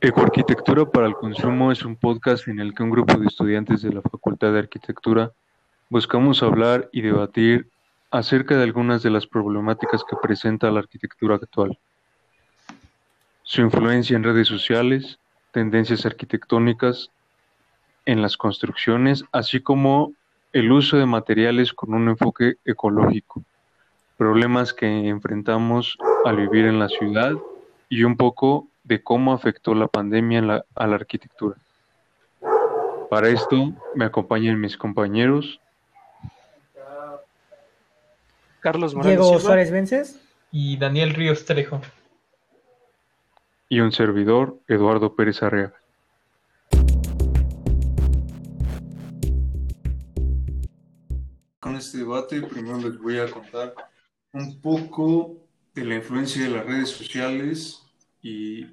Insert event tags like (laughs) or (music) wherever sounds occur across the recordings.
Ecoarquitectura para el Consumo es un podcast en el que un grupo de estudiantes de la Facultad de Arquitectura buscamos hablar y debatir acerca de algunas de las problemáticas que presenta la arquitectura actual, su influencia en redes sociales, tendencias arquitectónicas en las construcciones, así como el uso de materiales con un enfoque ecológico, problemas que enfrentamos al vivir en la ciudad y un poco de cómo afectó la pandemia a la arquitectura. Para esto me acompañan mis compañeros. Carlos Morales Diego Suárez Vences y Daniel Ríos Trejo. Y un servidor, Eduardo Pérez Arreaga. Con este debate, primero les voy a contar un poco de la influencia de las redes sociales y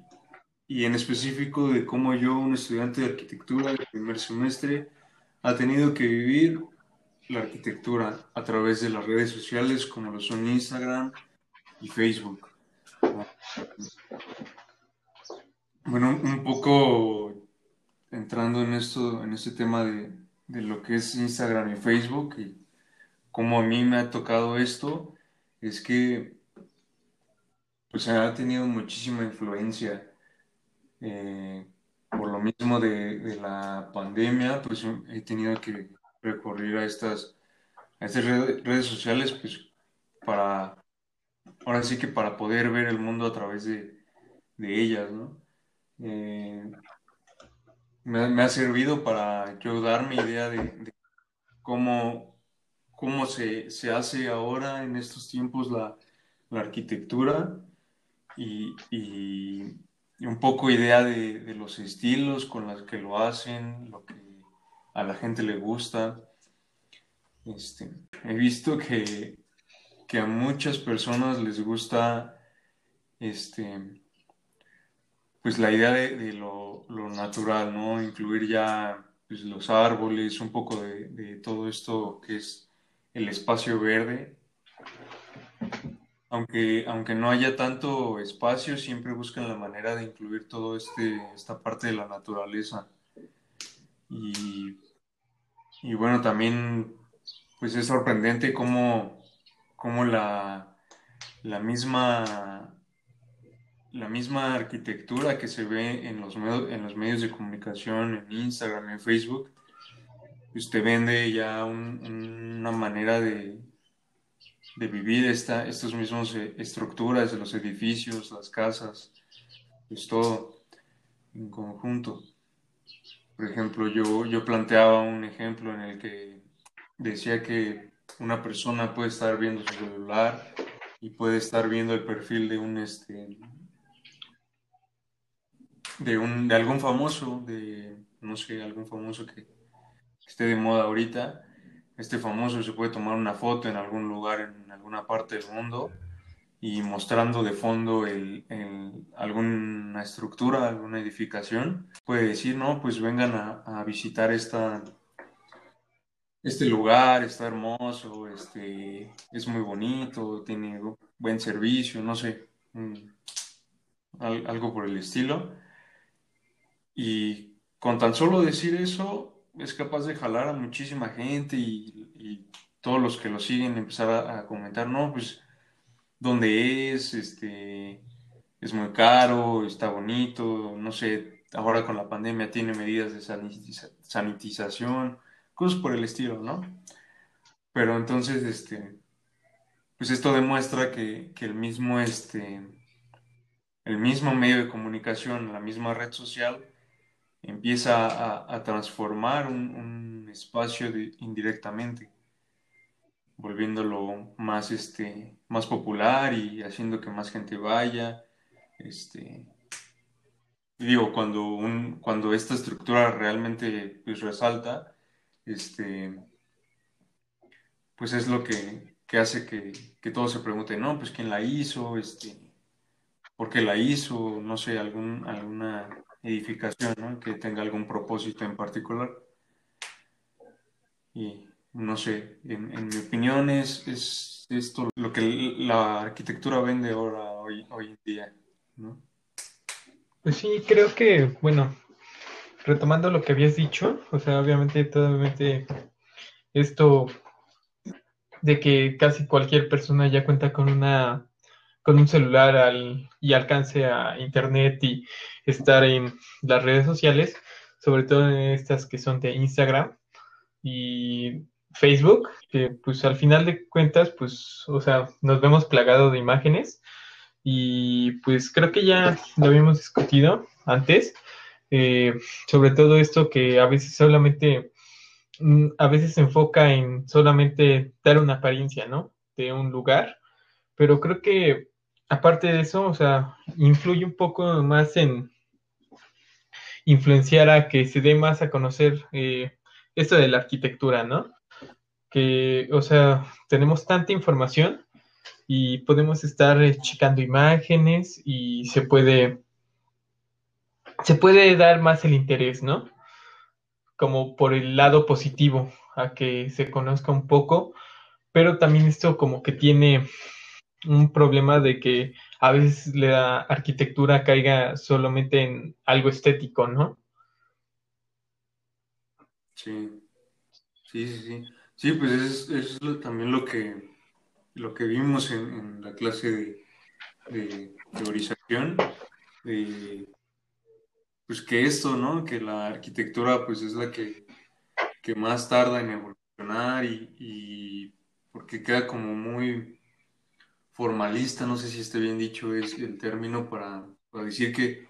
y en específico de cómo yo, un estudiante de arquitectura del primer semestre, ha tenido que vivir la arquitectura a través de las redes sociales como lo son Instagram y Facebook. Bueno, un poco entrando en esto, en este tema de, de lo que es Instagram y Facebook y cómo a mí me ha tocado esto, es que pues ha tenido muchísima influencia eh, por lo mismo de, la pandemia, pues he tenido que recurrir a estas, a estas redes, sociales, pues para, ahora sí que para poder ver el mundo a través de, ellas, ¿no? Eh, me, ha servido para yo dar mi idea de, cómo, cómo se, hace ahora en estos tiempos la, arquitectura y, un poco idea de, los estilos con los que lo hacen, lo que a la gente le gusta. Este, he visto que, a muchas personas les gusta este, pues la idea de, lo, natural, ¿no? Incluir ya pues, los árboles, un poco de, de todo esto que es el espacio verde aunque, aunque no haya tanto espacio, siempre buscan la manera de incluir todo este, esta parte de la naturaleza. Y, y bueno, también pues es sorprendente cómo, cómo la, la, misma, la misma arquitectura que se ve en los, en los medios de comunicación, en Instagram, en Facebook, usted vende ya una manera de, de vivir esta, estos mismos eh, estructuras los edificios, las casas, pues todo en conjunto. Por ejemplo, yo, yo planteaba un ejemplo en el que decía que una persona puede estar viendo su celular y puede estar viendo el perfil de un este de un de algún famoso, de no sé, algún famoso que esté de moda ahorita este famoso se puede tomar una foto en algún lugar, en alguna parte del mundo, y mostrando de fondo el, alguna estructura, alguna edificación, puede decir, no, pues vengan a, visitar esta, este lugar, está hermoso, este, es muy bonito, tiene buen servicio, no sé, algo por el estilo. Y con tan solo decir eso, es capaz de jalar a muchísima gente y, todos los que lo siguen empezar a, comentar, no, pues, ¿dónde es? Este, es muy caro, está bonito, no sé, ahora con la pandemia tiene medidas de sanitización, cosas por el estilo, ¿no? Pero entonces, este, pues esto demuestra que, que el mismo, este, el mismo medio de comunicación, la misma red social, empieza a, transformar un, espacio indirectamente, volviéndolo más, este, más popular y haciendo que más gente vaya. Este, digo, cuando, un, cuando esta estructura realmente pues, resalta, este, pues es lo que, hace que, que todos se pregunten, no, pues quién la hizo, este, por qué la hizo, no sé, algún, alguna edificación, que tenga algún propósito en particular. Y no sé, en, mi opinión es, es, esto lo que la arquitectura vende ahora, hoy, hoy en día. Pues sí, creo que, bueno, retomando lo que habías dicho, o sea, obviamente, totalmente esto de que casi cualquier persona ya cuenta con una con un celular al, y alcance a internet y estar en las redes sociales, sobre todo en estas que son de Instagram y Facebook, que pues al final de cuentas, pues, o sea, nos vemos plagados de imágenes y pues creo que ya lo habíamos discutido antes, eh, sobre todo esto que a veces solamente, mm, a veces se enfoca en solamente dar una apariencia, ¿no? De un lugar, pero creo que aparte de eso, o sea, influye un poco más en influenciar a que se dé más a conocer eh, esto de la arquitectura, ¿no? Que, o sea, tenemos tanta información y podemos estar eh, checando imágenes y se puede se puede dar más el interés, ¿no? Como por el lado positivo, a que se conozca un poco, pero también esto como que tiene un problema de que a veces la arquitectura caiga solamente en algo estético, ¿no? Sí, sí, sí, sí. Sí, pues es, es también lo que, lo que vimos en, la clase de, de teorización, pues que esto, ¿no? Que la arquitectura pues es la que, que más tarda en evolucionar y, y porque queda como muy formalista, no sé si esté bien dicho es el término para, para decir que,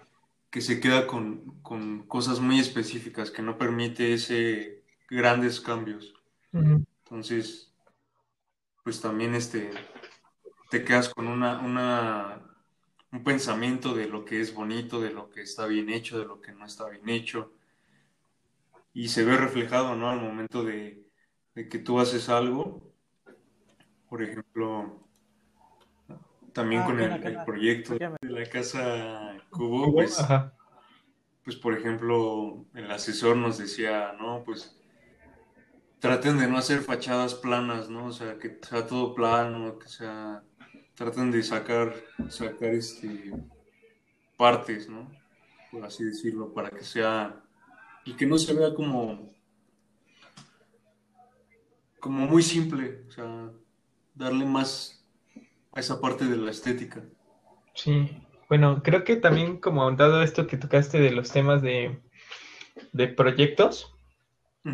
que, se queda con, con, cosas muy específicas, que no permite ese grandes cambios. Entonces, pues también este, te quedas con una, una, un pensamiento de lo que es bonito, de lo que está bien hecho, de lo que no está bien hecho. Y se ve reflejado, ¿no? Al momento de, de que tú haces algo. Por ejemplo, también ah, con el, proyecto de la casa Cubo, pues, pues, por ejemplo, el asesor nos decía, no, pues traten de no hacer fachadas planas, ¿no? O sea, que sea todo plano, que sea, traten de sacar, sacar este, partes, ¿no? Por así decirlo, para que sea, y que no se vea como, como muy simple, o sea, darle más a esa parte de la estética. Sí, bueno, creo que también como dado esto que tocaste de los temas de, de proyectos,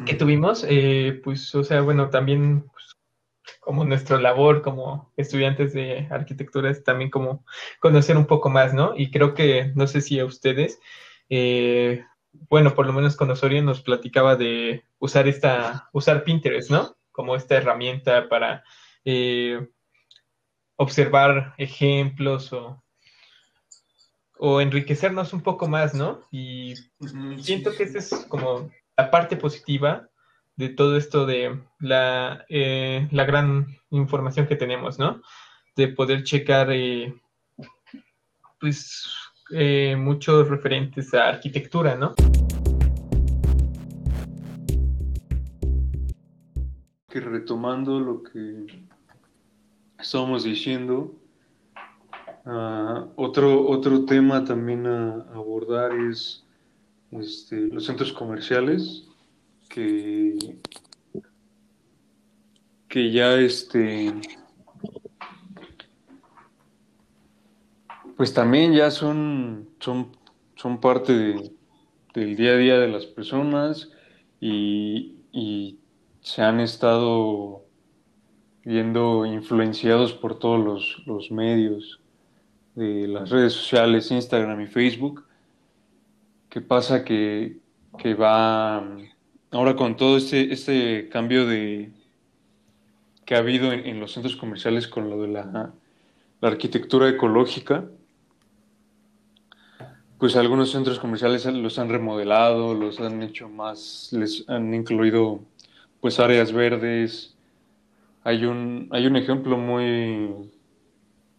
que tuvimos, eh, pues, o sea, bueno, también pues, como nuestra labor como estudiantes de arquitectura es también como conocer un poco más, ¿no? Y creo que, no sé si a ustedes, eh, bueno, por lo menos con Osorio nos platicaba de usar esta, usar Pinterest, ¿no? Como esta herramienta para eh, observar ejemplos o, o enriquecernos un poco más, ¿no? Y siento que esa es como la parte positiva de todo esto de la, eh, la gran información que tenemos, ¿no? De poder checar, eh, pues, eh, muchos referentes a arquitectura, ¿no? Que retomando lo que estábamos diciendo, ah, otro, otro tema también a abordar es este, los centros comerciales que, que ya este pues también ya son, son, son parte del día a día de las personas y, y, se han estado viendo influenciados por todos los, los medios de las redes sociales, Instagram y Facebook, ¿Qué pasa? Que, va, ahora con todo este, este cambio de que ha habido en, los centros comerciales con lo de la, arquitectura ecológica, pues algunos centros comerciales los han remodelado, los han hecho más, les han incluido pues áreas verdes. Hay un, hay un ejemplo muy,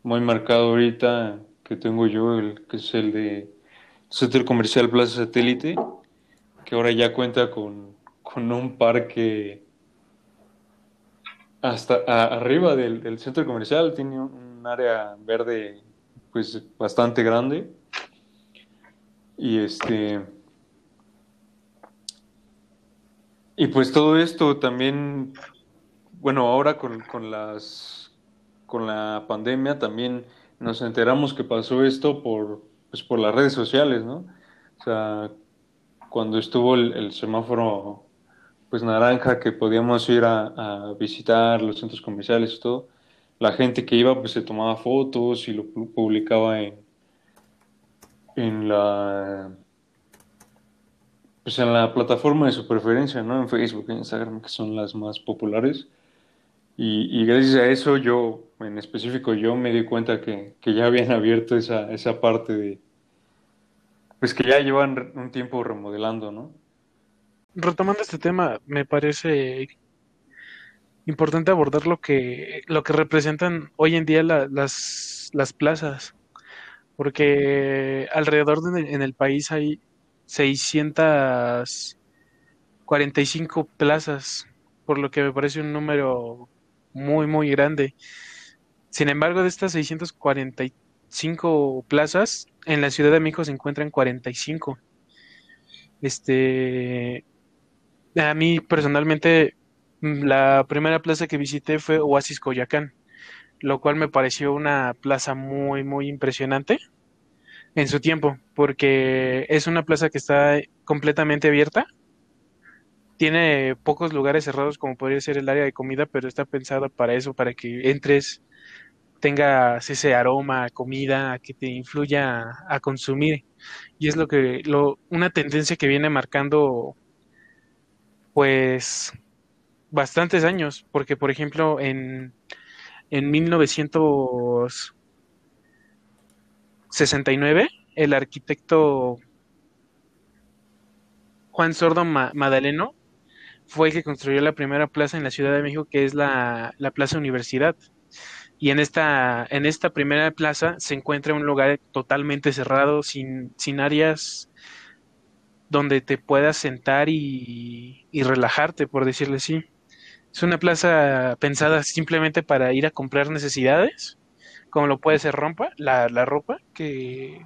muy marcado ahorita que tengo yo, el, que es el de Centro Comercial Plaza Satélite, que ahora ya cuenta con, un parque hasta arriba del, centro comercial, tiene un área verde pues bastante grande. Y este. Y pues todo esto también, bueno, ahora con, con las con la pandemia también nos enteramos que pasó esto por, pues por las redes sociales, ¿no? O sea, cuando estuvo el, semáforo pues naranja que podíamos ir a, visitar los centros comerciales y todo, la gente que iba pues se tomaba fotos y lo publicaba en, en la pues en la plataforma de su preferencia, ¿no? En Facebook, en Instagram, que son las más populares. Y, gracias a eso yo, en específico yo, me di cuenta que, que, ya habían abierto esa, esa parte de, pues que ya llevan un tiempo remodelando, ¿no? Retomando este tema, me parece importante abordar lo que, lo que representan hoy en día las, las plazas, porque alrededor de, en el país hay 645 plazas, por lo que me parece un número muy, muy grande. Sin embargo, de estas 645 plazas, en la Ciudad de México se encuentran 45. Este, a mí personalmente, mm, la primera plaza que visité fue Oasis Coyacán, lo cual me pareció una plaza muy, muy impresionante en su tiempo, porque es una plaza que está completamente abierta tiene pocos lugares cerrados como podría ser el área de comida, pero está pensada para eso, para que entres, tengas ese aroma comida que te influya a, consumir. Y es lo que, lo, una tendencia que viene marcando, pues, bastantes años, porque por ejemplo en, en 1969, el arquitecto Juan Sordo Madaleno fue el que construyó la primera plaza en la Ciudad de México, que es la, Plaza Universidad. Y en esta, en esta primera plaza se encuentra un lugar totalmente cerrado, sin, sin áreas donde te puedas sentar y, relajarte, por decirle así. Es una plaza pensada simplemente para ir a comprar necesidades, como lo puede ser rompa, la, la ropa, que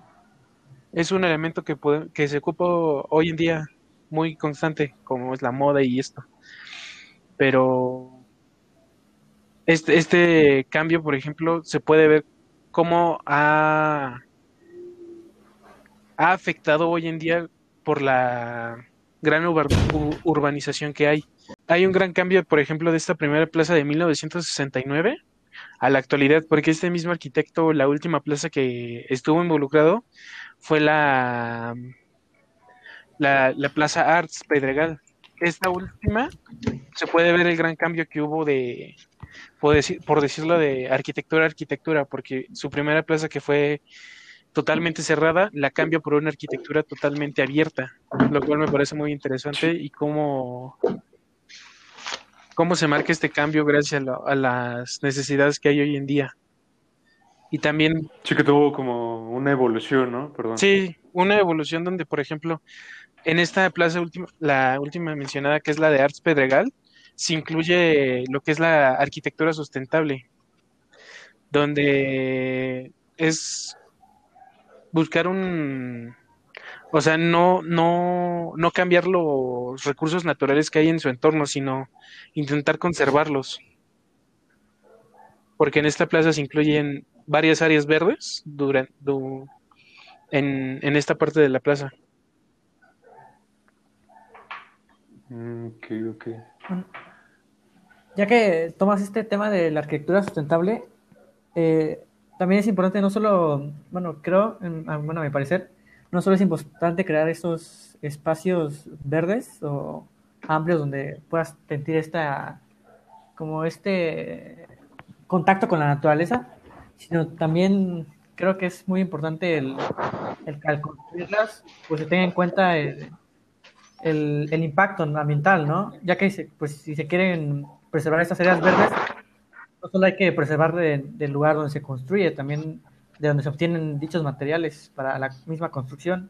es un elemento que, puede, que se ocupa hoy en día muy constante, como es la moda y esto. Pero este, este cambio, por ejemplo, se puede ver cómo ha, ha afectado hoy en día por la gran urbanización que hay. Hay un gran cambio, por ejemplo, de esta primera plaza de 1969 a la actualidad, porque este mismo arquitecto, la última plaza que estuvo involucrado fue la la, Plaza Arts Pedregal. Esta última se puede ver el gran cambio que hubo de, por, decir, por decirlo, de arquitectura arquitectura, porque su primera plaza que fue totalmente cerrada, la cambia por una arquitectura totalmente abierta, lo cual me parece muy interesante y cómo, cómo se marca este cambio gracias a, a las necesidades que hay hoy en día. Y también... Sí que tuvo como una evolución, ¿no? Perdón. Sí, una evolución donde, por ejemplo, en esta plaza última, la última mencionada, que es la de Arts Pedregal, se incluye lo que es la arquitectura sustentable, donde es buscar un, o sea, no, no, no cambiar los recursos naturales que hay en su entorno, sino intentar conservarlos. Porque en esta plaza se incluyen varias áreas verdes durante, en, en esta parte de la plaza. Mm, ok, ok. Ya que tomas este tema de la arquitectura sustentable, eh, también es importante no solo, bueno, creo, bueno, a mi parecer, no solo es importante crear estos espacios verdes o amplios donde puedas sentir esta, como este contacto con la naturaleza, sino también creo que es muy importante el, el que al construirlas, pues se tenga en cuenta el, el, el, impacto ambiental, ¿no? Ya que pues, si se quieren preservar estas áreas verdes, no solo hay que preservar del lugar donde se construye, también de donde se obtienen dichos materiales para la misma construcción.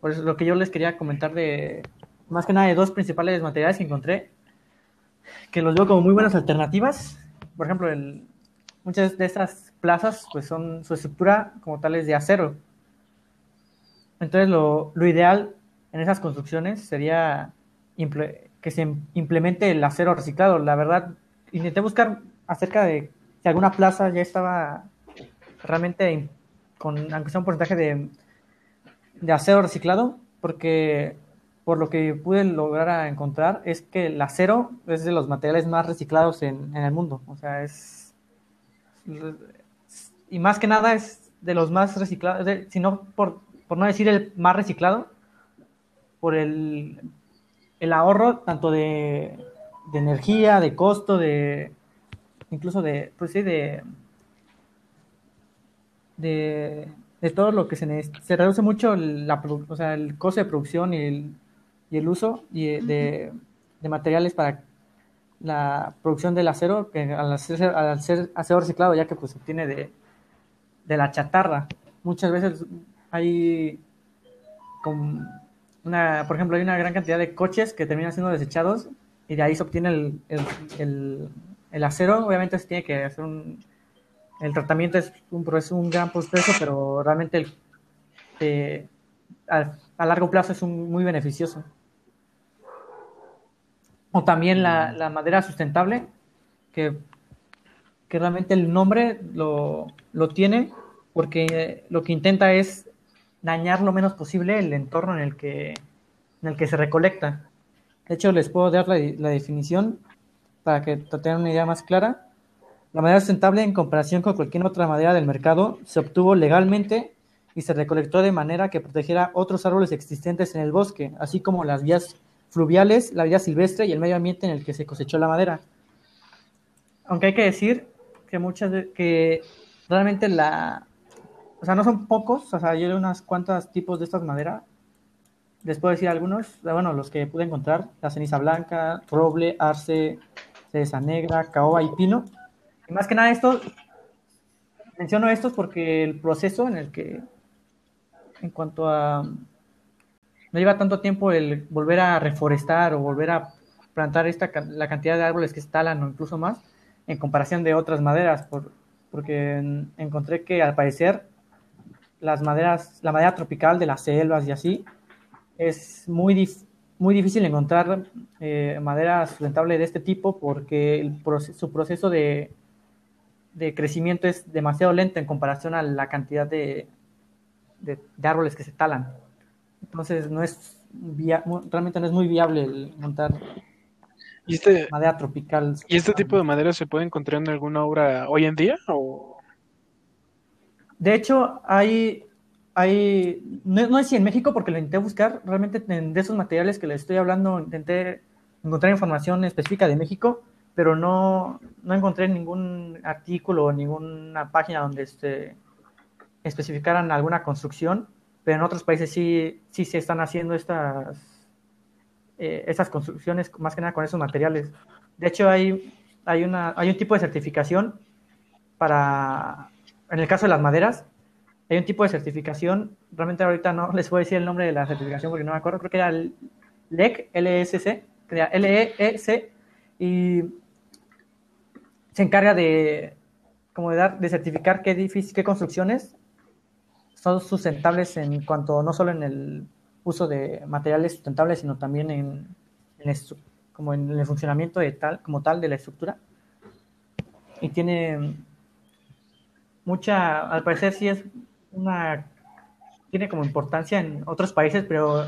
Por eso lo que yo les quería comentar de, más que nada, de dos principales materiales que encontré, que los veo como muy buenas alternativas. Por ejemplo, el, muchas de estas plazas, pues son su estructura como tal es de acero. Entonces lo, lo ideal en esas construcciones sería que se implemente el acero reciclado. La verdad, intenté buscar acerca de si alguna plaza ya estaba realmente con, aunque sea un porcentaje de, de acero reciclado, porque por lo que pude lograr encontrar es que el acero es de los materiales más reciclados en, en el mundo. O sea, es. Y más que nada es de los más reciclados, si no por, por no decir el más reciclado, por el, el ahorro tanto de, de energía, de costo, de incluso de, pues sí, de, de, de todo lo que se necesita. Se reduce mucho la, o sea, el costo de producción y el, y el uso y de, de, materiales para la producción del acero, que al, hacer, al ser acero reciclado, ya que pues se obtiene de, de la chatarra. Muchas veces hay con una, por ejemplo, hay una gran cantidad de coches que terminan siendo desechados y de ahí se obtiene el, el, el, acero. Obviamente se tiene que hacer un... El tratamiento es un, es un gran proceso, pero realmente el, eh, a, a, largo plazo es un, muy beneficioso. O también la, la madera sustentable, que, que, realmente el nombre lo, lo tiene porque lo que intenta es dañar lo menos posible el entorno en el que, en el que se recolecta. De hecho, les puedo dar la, definición para que tengan una idea más clara. La madera sustentable, en comparación con cualquier otra madera del mercado, se obtuvo legalmente y se recolectó de manera que protegiera otros árboles existentes en el bosque, así como las vías fluviales, la vida silvestre y el medio ambiente en el que se cosechó la madera. Aunque hay que decir que muchas que realmente la, o sea, no son pocos, o sea, yo unas cuantas tipos de estas maderas. Les puedo decir algunos, bueno, los que pude encontrar, la ceniza blanca, roble, arce, cereza negra, caoba y pino. Y más que nada esto, menciono estos porque el proceso en el que, en cuanto a, no lleva tanto tiempo el volver a reforestar o volver a plantar esta, la cantidad de árboles que se o incluso más, en comparación de otras maderas, por, porque encontré que al parecer las maderas, la madera tropical de las selvas y así, es muy, muy difícil encontrar eh, madera sustentable de este tipo porque el su proceso de, de, crecimiento es demasiado lento en comparación a la cantidad de, de, árboles que se talan. Entonces no es realmente no es muy viable el montar ¿Y este, madera tropical. ¿Y este tipo de madera se puede encontrar en alguna obra hoy en día? O... De hecho, hay, hay no, no, si en México, porque lo intenté buscar, realmente de esos materiales que les estoy hablando, intenté encontrar información específica de México, pero no, no encontré ningún artículo o ninguna página donde este, especificaran alguna construcción, pero en otros países sí, sí se están haciendo estas, eh, estas construcciones, más que nada con esos materiales. De hecho, hay, hay, una, hay un tipo de certificación para en el caso de las maderas, hay un tipo de certificación, realmente ahorita no (laughs) les voy a decir el nombre de la certificación porque no me acuerdo, creo que era el LEC, LESC, LEEC, y se encarga de, como de, dar, de certificar qué, edificios, qué construcciones son sustentables en cuanto no solo en el uso de materiales sustentables, sino también en, en como en el funcionamiento de tal, como tal de la estructura. Y tiene mucha, al parecer sí es una, tiene como importancia en otros países, pero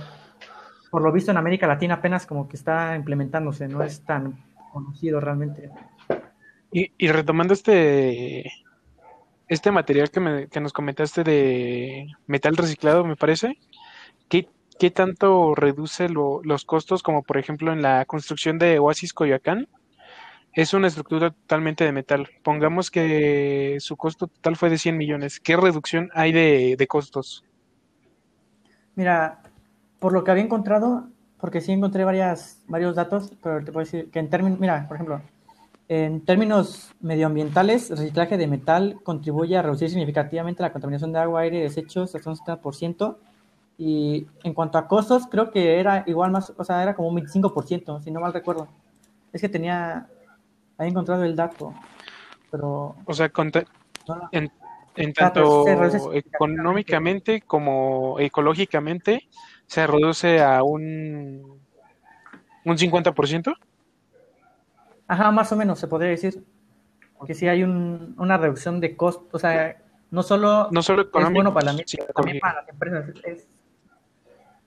por lo visto en América Latina apenas como que está implementándose, no es tan conocido realmente. Y, retomando este este material que, me, que, nos comentaste de metal reciclado, me parece, ¿qué, qué tanto reduce los costos, como por ejemplo en la construcción de Oasis Coyoacán? Es una estructura totalmente de metal. Pongamos que su costo total fue de 100 millones. ¿Qué reducción hay de, costos? Mira, por lo que había encontrado, porque sí encontré varias, varios datos, pero te puedo decir que en términos, mira, por ejemplo, en términos medioambientales, el reciclaje de metal contribuye a reducir significativamente la contaminación de agua, aire y desechos hasta un 70%. Y en cuanto a costos, creo que era igual más, o sea, era como un 25%, si no mal recuerdo. Es que tenía, he encontrado el dato, pero... O sea, en, En Ah, tanto económicamente como ecológicamente, se reduce a un, un 50%. Ajá, más o menos se podría decir que sí hay un- una reducción de costos, o sea, no solo No solo es económico, bueno para la misma, también para las empresas. Es,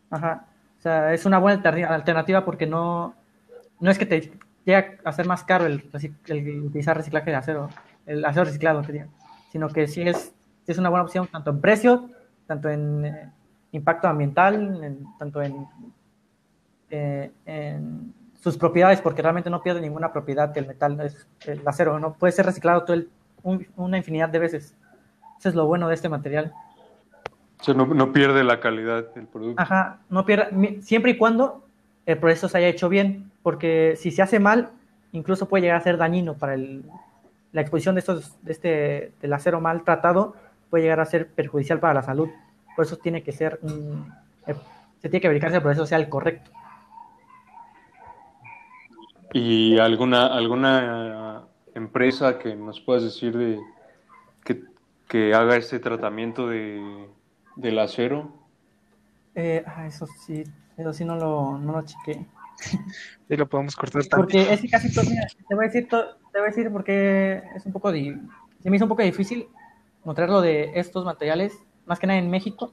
ajá, o sea, es una buena alterna- alternativa porque no, no es que te llegue a ser más caro el, el utilizar reciclaje de acero, el acero reciclado, que diga, sino que sí es, sí es una buena opción tanto en precio, tanto en eh, impacto ambiental, en- tanto en, eh, en sus propiedades, porque realmente no pierde ninguna propiedad el metal, es el acero, no puede ser reciclado todo el- un- una infinidad de veces. Eso es lo bueno de este material. O sea, no, no pierde la calidad del producto. Ajá, no pierda, mi- siempre y cuando el proceso se haya hecho bien, porque si se hace mal, incluso puede llegar a ser dañino para el, la exposición de estos, de este, del acero mal tratado, puede llegar a ser perjudicial para la salud. Por eso tiene que ser un, se tiene que verificar que el proceso sea el correcto. ¿Y alguna, alguna empresa que nos puedas decir de que, que haga este tratamiento de, del acero? Eh, ah, eso sí, eso sí no lo, no lo chequé. (laughs) Y lo podemos cortar también. Porque es que casi todo, mira, te voy a decir, to- te voy a decir porque es un poco, di- se me hizo un poco difícil encontrar lo de estos materiales, más que nada en México,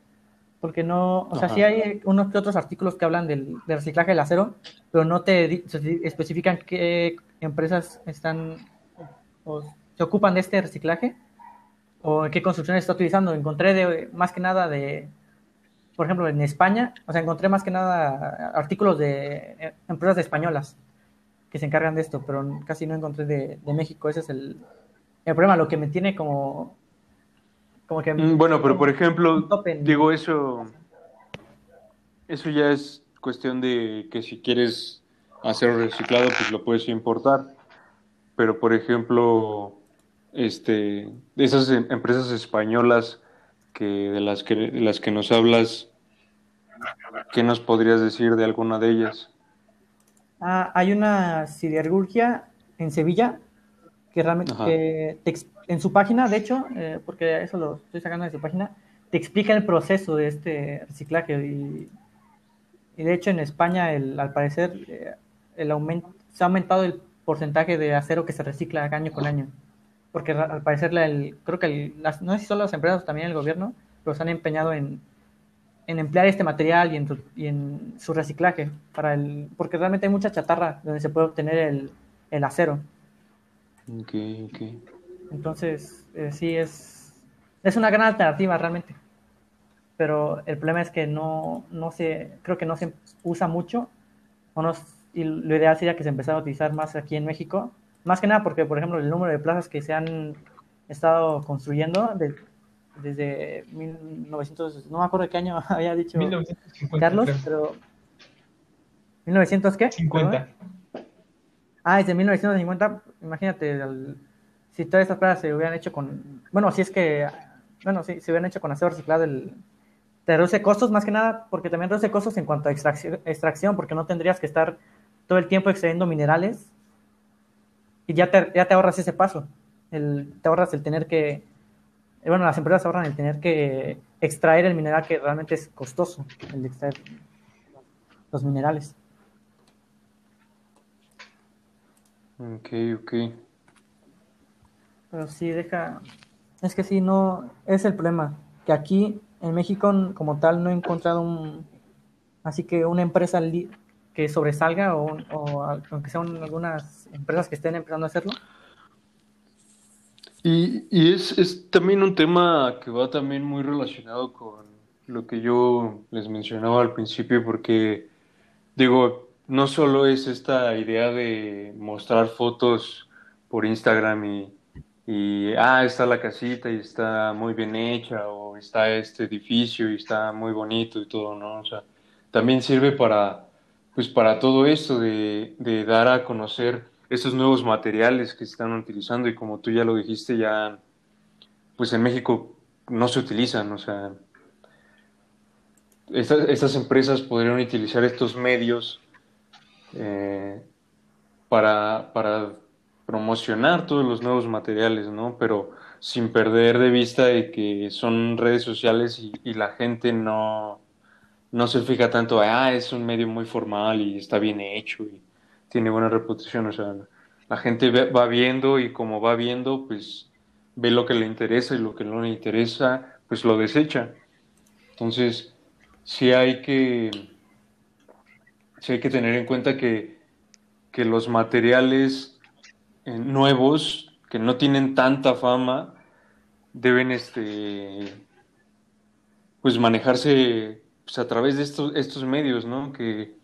porque no, o sea, Ajá. sí hay unos que otros artículos que hablan del, del reciclaje del acero, pero no te especifican qué empresas están o se ocupan de este reciclaje o qué construcción está utilizando. Encontré de, más que nada de, por ejemplo, en España, o sea, encontré más que nada artículos de eh, empresas españolas que se encargan de esto, pero casi no encontré de, de México. Ese es el, el problema, lo que me tiene como, como que... Mm, Bueno, pero por ejemplo, digo eso, eso ya es cuestión de que si quieres hacer reciclado, pues lo puedes importar. Pero por ejemplo, este, esas em- empresas españolas que de las que de las que nos hablas, ¿qué nos podrías decir de alguna de ellas? Ah, hay una siderurgia en Sevilla que realmente que te en su página, de hecho, eh, porque eso lo estoy sacando de su página, te explica el proceso de este reciclaje y, y de hecho en España, el, al parecer, eh, el aumento, se ha aumentado el porcentaje de acero que se recicla año con año, porque al parecer la- el, creo que el- las, no sé si son las empresas también el gobierno, se han empeñado en, en emplear este material y en, su, y en su reciclaje, para el, porque realmente hay mucha chatarra donde se puede obtener el, el acero. Ok, ok. Entonces, eh, sí, es, es una gran alternativa realmente. Pero el problema es que no, no se, creo que no se usa mucho. O no, y lo ideal sería que se empezara a utilizar más aquí en México. Más que nada porque, por ejemplo, el número de plazas que se han estado construyendo de- desde 1900, no me acuerdo qué año (laughs) había dicho 1950. Carlos, pero... ¿1900 qué? 50. Perdón. Ah, desde 1950, imagínate, el- si todas estas plazas se hubieran hecho con, bueno, si es que, bueno, si se hubieran hecho con acero reciclado, el, te reduce costos más que nada, porque también reduce costos en cuanto a extracción, extracción, porque no tendrías que estar todo el tiempo extrayendo minerales y ya te, ya te ahorras ese paso, el, te ahorras el tener que, bueno, las empresas ahorran el tener que extraer el mineral que realmente es costoso, el de extraer los minerales. Ok, ok. Pero sí deja, es que sí, no, es el problema, que aquí en México como tal no he encontrado un, así que una empresa li- que sobresalga o, o aunque sean algunas empresas que estén empezando a hacerlo. Y, y es, es también un tema que va también muy relacionado con lo que yo les mencionaba al principio, porque digo, no solo es esta idea de mostrar fotos por Instagram y, y ah, está la casita y está muy bien hecha, o está este edificio y está muy bonito y todo, ¿no? O sea, también sirve para, pues para todo esto de, dar a conocer estos nuevos materiales que se están utilizando y como tú ya lo dijiste, ya, pues en México no se utilizan, o sea, estas, estas empresas podrían utilizar estos medios eh, para, para promocionar todos los nuevos materiales, ¿no? Pero sin perder de vista de que son redes sociales y, y la gente no, no se fija tanto, ah, es un medio muy formal y está bien hecho y tiene buena reputación, o sea, la gente va viendo y como va viendo, pues ve lo que le interesa y lo que no le interesa, pues lo desecha. Entonces, sí hay que, sí hay que tener en cuenta que, que los materiales eh, nuevos, que no tienen tanta fama, deben este, pues manejarse pues, a través de estos, estos medios, ¿no? Que,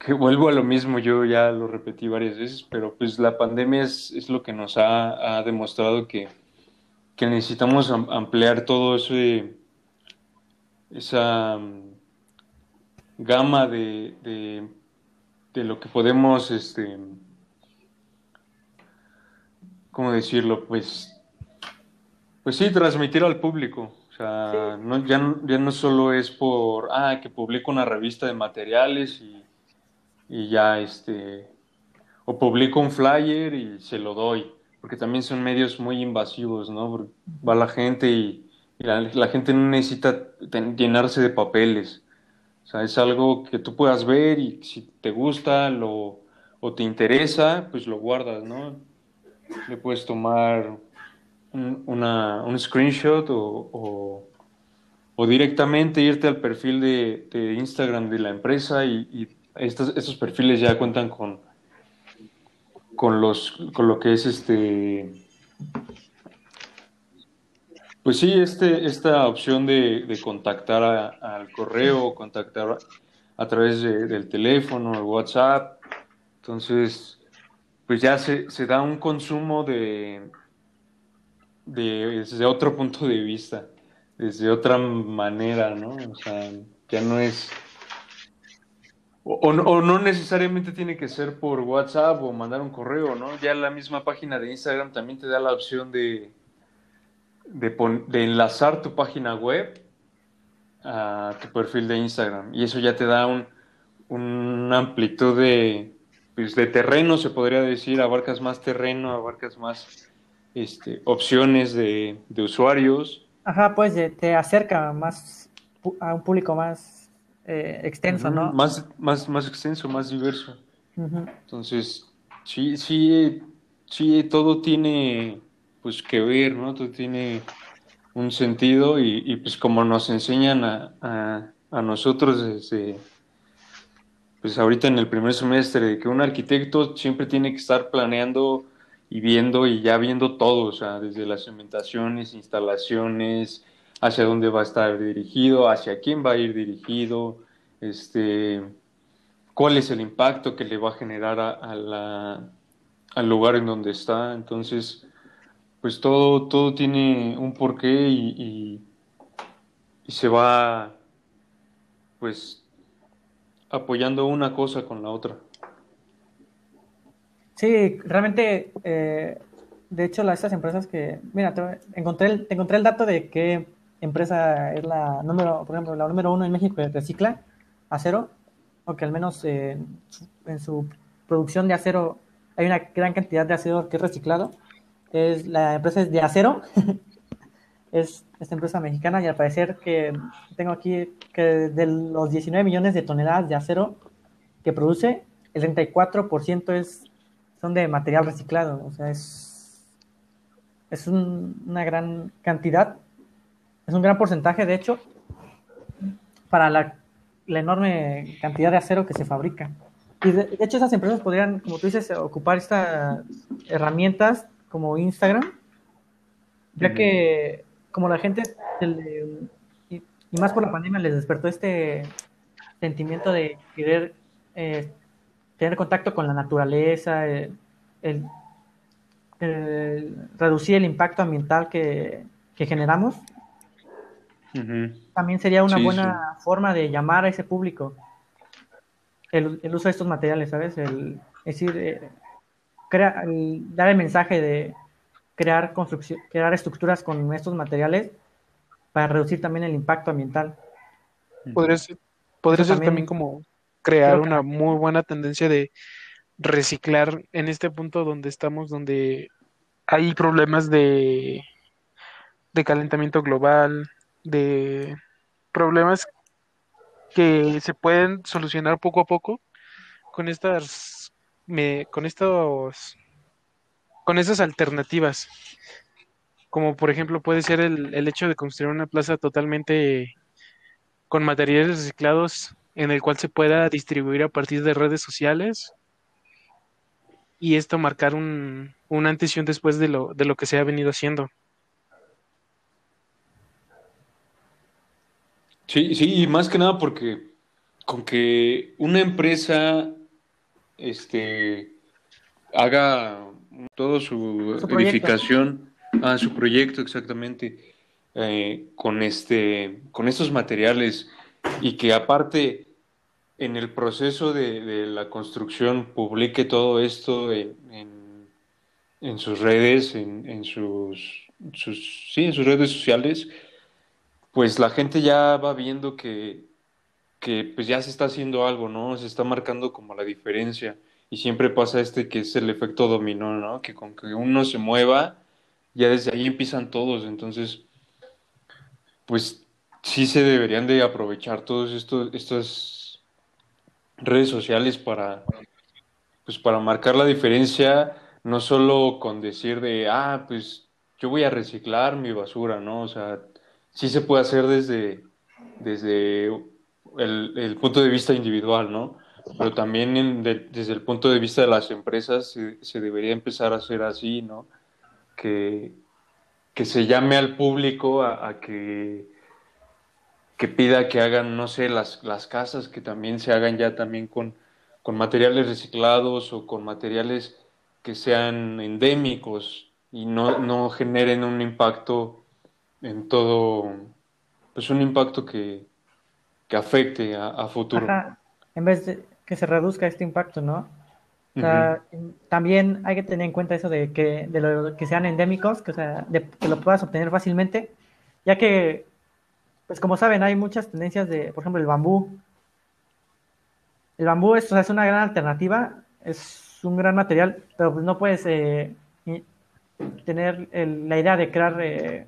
que vuelvo a lo mismo, yo ya lo repetí varias veces, pero pues la pandemia es, es lo que nos ha, ha demostrado que, que, necesitamos ampliar todo ese, esa mm, gama de, de, de, lo que podemos, este, ¿cómo decirlo? Pues, pues sí, transmitir al público. No, ya, ya no solo es por, ah, que publico una revista de materiales y y ya este o publico un flyer y se lo doy porque también son medios muy invasivos no va la gente y, la, gente no necesita llenarse de papeles. Es algo que tú puedas ver y si te gusta lo o te interesa pues lo guardas no le puedes tomar un, una, un screenshot o, o, directamente irte al perfil de, Instagram de la empresa y, y estos, estos perfiles ya cuentan con, con, los, con lo que es este... Pues sí, este, esta opción de, de contactar al correo, contactar a, través del teléfono, el WhatsApp. Entonces, pues ya se, se da un consumo de, de, desde otro punto de vista, desde otra manera, ¿no? O sea, ya no es o, no necesariamente tiene que ser por WhatsApp o mandar un correo, ¿no? Ya la misma página de Instagram también te da la opción de, de, enlazar tu página web a tu perfil de Instagram. Y eso ya te da un, una amplitud de, pues, de terreno, se podría decir. Abarcas más terreno, abarcas más este, opciones de, de usuarios. Ajá, pues te acerca más a un público más eh, extenso, ¿no? Más, más, más extenso, más diverso. Entonces, sí, sí, sí, todo tiene pues que ver, ¿no? Todo tiene un sentido y, pues como nos enseñan a, a, nosotros desde, pues ahorita en el primer semestre, de que un arquitecto siempre tiene que estar planeando y viendo y ya viendo todo, o sea, desde las cimentaciones, instalaciones, hacia dónde va a estar dirigido, hacia quién va a ir dirigido, este, cuál es el impacto que le va a generar a, la, al lugar en donde está. Entonces, pues todo, todo tiene un porqué y, y, y se va pues apoyando una cosa con la otra. Sí, realmente, eh, de hecho, estas empresas que, mira, te, encontré, el, encontré el dato de qué empresa es la número, por ejemplo, la número uno en México que recicla acero, o que al menos en su producción de acero hay una gran cantidad de acero que es reciclado. Es, la empresa es de acero, (laughs) es esta empresa mexicana y al parecer que tengo aquí que de los 19 millones de toneladas de acero que produce, el 34% es, son de material reciclado, o sea, es, es una gran cantidad, es un gran porcentaje de hecho para la la enorme cantidad de acero que se fabrica. Y de, hecho esas empresas podrían, como tú dices, ocupar estas herramientas como Instagram, ya que como la gente, y, más por la pandemia, les despertó este sentimiento de querer eh, tener contacto con la naturaleza, el, reducir el impacto ambiental que, que generamos también sería una buena forma de llamar a ese público el, uso de estos materiales, ¿sabes? El, es decir, eh, dar el mensaje de crear, construcción, crear estructuras con estos materiales para reducir también el impacto ambiental. Podría ser, podría ser también, como crear una muy buena tendencia de reciclar en este punto donde estamos, donde hay problemas de, de calentamiento global, de problemas que se pueden solucionar poco a poco con estas me, con estos con esas alternativas. Como por ejemplo puede ser el, el hecho de construir una plaza totalmente con materiales reciclados en el cual se pueda distribuir a partir de redes sociales y esto marcar un, un antes y un después de lo, de lo que se ha venido haciendo. Sí, sí, y más que nada porque con que una empresa este haga todo su, Su edificación, ah, su proyecto exactamente, eh, con este, con estos materiales y que aparte en el proceso de, de la construcción publique todo esto en, en- en sus redes, en, en sus, sus, sí, en sus redes sociales, pues la gente ya va viendo que, que pues ya se está haciendo algo, ¿no? Se está marcando como la diferencia. Y siempre pasa este que es el efecto dominó, ¿no? Que con que uno se mueva, ya desde ahí empiezan todos. Entonces, pues sí se deberían de aprovechar todos estos, estas redes sociales para, pues para marcar la diferencia, no solo con decir de, ah, pues yo voy a reciclar mi basura, ¿no? O sea, sí se puede hacer desde, desde el, el punto de vista individual, ¿no? Pero también desde el punto de vista de las empresas se, debería empezar a hacer así, ¿no? Que, que se llame al público a que, que pida que hagan, no sé, las, las casas, que también se hagan ya también con, con materiales reciclados o con materiales que sean endémicos y no, no generen un impacto en todo, pues un impacto que, que afecte a, a futuro. Ajá, en vez de que se reduzca este impacto, ¿no? O sea, también hay que tener en cuenta eso de que, de lo que sean endémicos, que, o sea, de- que lo puedas obtener fácilmente, ya que, pues como saben, hay muchas tendencias de, por ejemplo, el bambú. El bambú es, es una gran alternativa, es un gran material, pero pues no puedes eh, tener el- la idea de crear eh,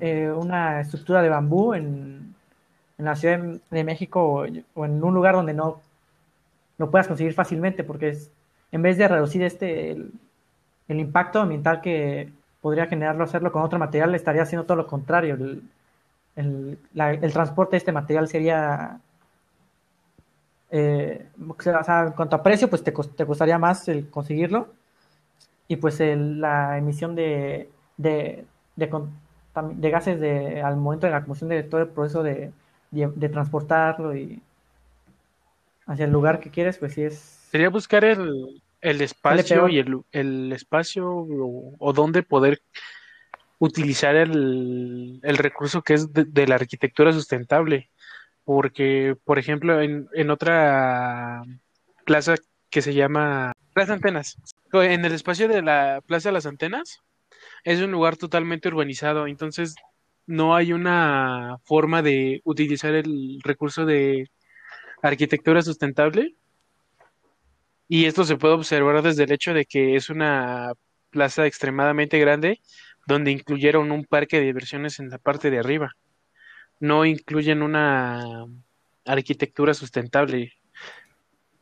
eh, una estructura de bambú en, en la Ciudad de México o, o en un lugar donde no lo puedas conseguir fácilmente, porque es, en vez de reducir este el, el impacto ambiental que podría generarlo hacerlo con otro material, estaría haciendo todo lo contrario. El, el, la- el transporte de este material sería, eh, o sea, en cuanto a precio, pues te, te costaría más el conseguirlo. Y pues el- la emisión de, de, de, gases de, al momento de la combustión de todo el proceso de, de, transportarlo y hacia el lugar que quieres, pues sí es... Sería buscar el, el espacio y el, el espacio o, o dónde poder utilizar el, el recurso que es de, la arquitectura sustentable. Porque, por ejemplo, en, en otra plaza que se llama Las Antenas, en el espacio de la Plaza de las Antenas, es un lugar totalmente urbanizado, entonces no hay una forma de utilizar el recurso de arquitectura sustentable. Y esto se puede observar desde el hecho de que es una plaza extremadamente grande donde incluyeron un parque de diversiones en la parte de arriba. No incluyen una arquitectura sustentable.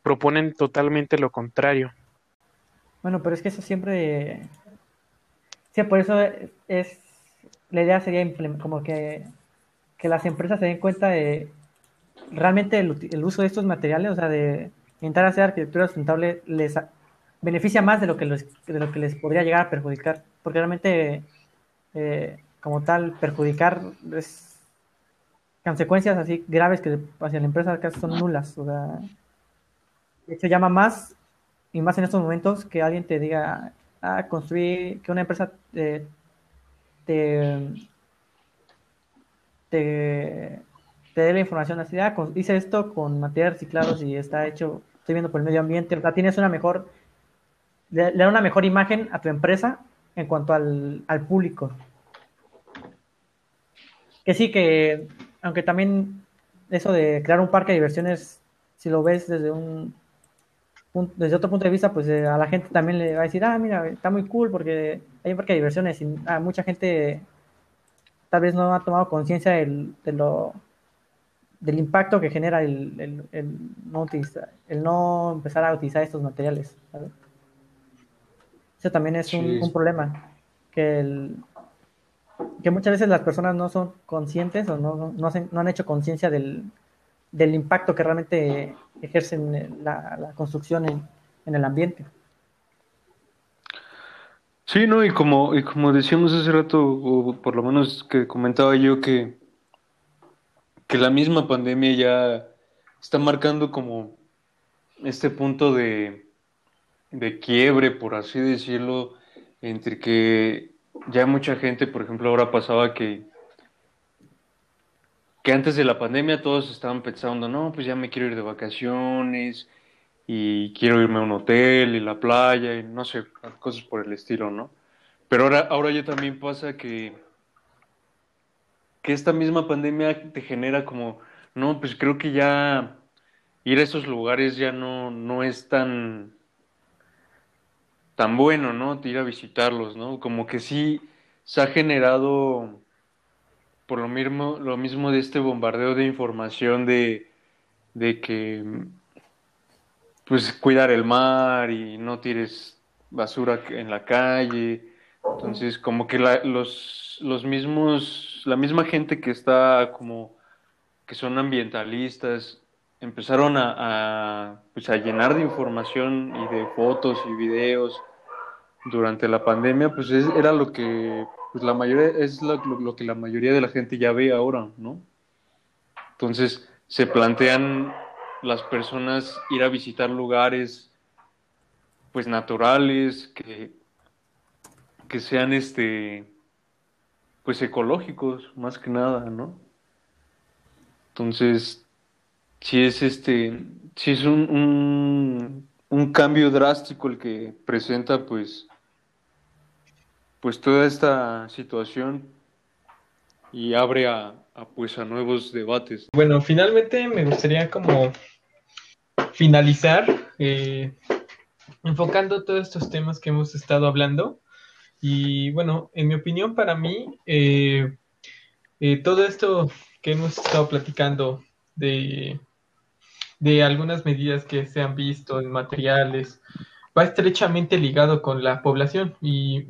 Proponen totalmente lo contrario. Bueno, pero es que eso siempre... Sí, por eso es... La idea sería como que, que las empresas se den cuenta de realmente el, uso de estos materiales, o sea, de intentar hacer arquitectura sustentable les beneficia más de lo que de lo que les podría llegar a perjudicar, porque realmente eh, como tal perjudicar es consecuencias así graves que hacia la empresa casi son nulas, o sea, de hecho llama más y más en estos momentos que alguien te diga, ah, construir, que una empresa te, te, te dé la información así, ah, hice esto con materiales reciclados y está hecho, estoy viendo por el medio ambiente, o sea, tienes una mejor, le da una mejor imagen a tu empresa en cuanto al, al público. Que sí, que aunque también eso de crear un parque de diversiones, si lo ves desde un desde otro punto de vista, pues a la gente también le va a decir, ah, mira, está muy cool porque hay un parque de diversiones y a mucha gente tal vez no ha tomado conciencia del, de lo, del impacto que genera el, el, no utilizar, el no empezar a utilizar estos materiales. Eso también es un, problema, que, el, que muchas veces las personas no son conscientes o no, no, no han hecho conciencia del, del impacto que realmente ejercen la, la construcción en, en, el ambiente. Sí, no, y como, y como decíamos hace rato, o por lo menos que comentaba yo que, que la misma pandemia ya está marcando como este punto de, de quiebre, por así decirlo, entre que ya mucha gente, por ejemplo, ahora pasaba que que antes de la pandemia todos estaban pensando, no, pues ya me quiero ir de vacaciones y quiero irme a un hotel y la playa y no sé, cosas por el estilo, ¿no? Pero ahora, ahora ya también pasa que, que esta misma pandemia te genera como, no, pues creo que ya ir a esos lugares ya no, no es tan, tan bueno, ¿no? Ir a visitarlos, ¿no? Como que sí se ha generado por lo mismo, lo mismo de este bombardeo de información de, de que pues cuidar el mar y no tires basura en la calle. Entonces, como que los, los mismos, la misma gente que está como, que son ambientalistas, empezaron a, pues a llenar de información y de fotos y videos durante la pandemia, pues era lo que pues la mayoría es lo, que la mayoría de la gente ya ve ahora, ¿no? Entonces se plantean las personas ir a visitar lugares pues naturales que, que sean este pues ecológicos más que nada, ¿no? Entonces, si es este, si es un, un, un cambio drástico el que presenta pues pues toda esta situación y abre a, pues a nuevos debates. Bueno, finalmente me gustaría como finalizar eh, enfocando todos estos temas que hemos estado hablando. Y bueno, en mi opinión, para mí, eh, eh, todo esto que hemos estado platicando de, de algunas medidas que se han visto en materiales, va estrechamente ligado con la población y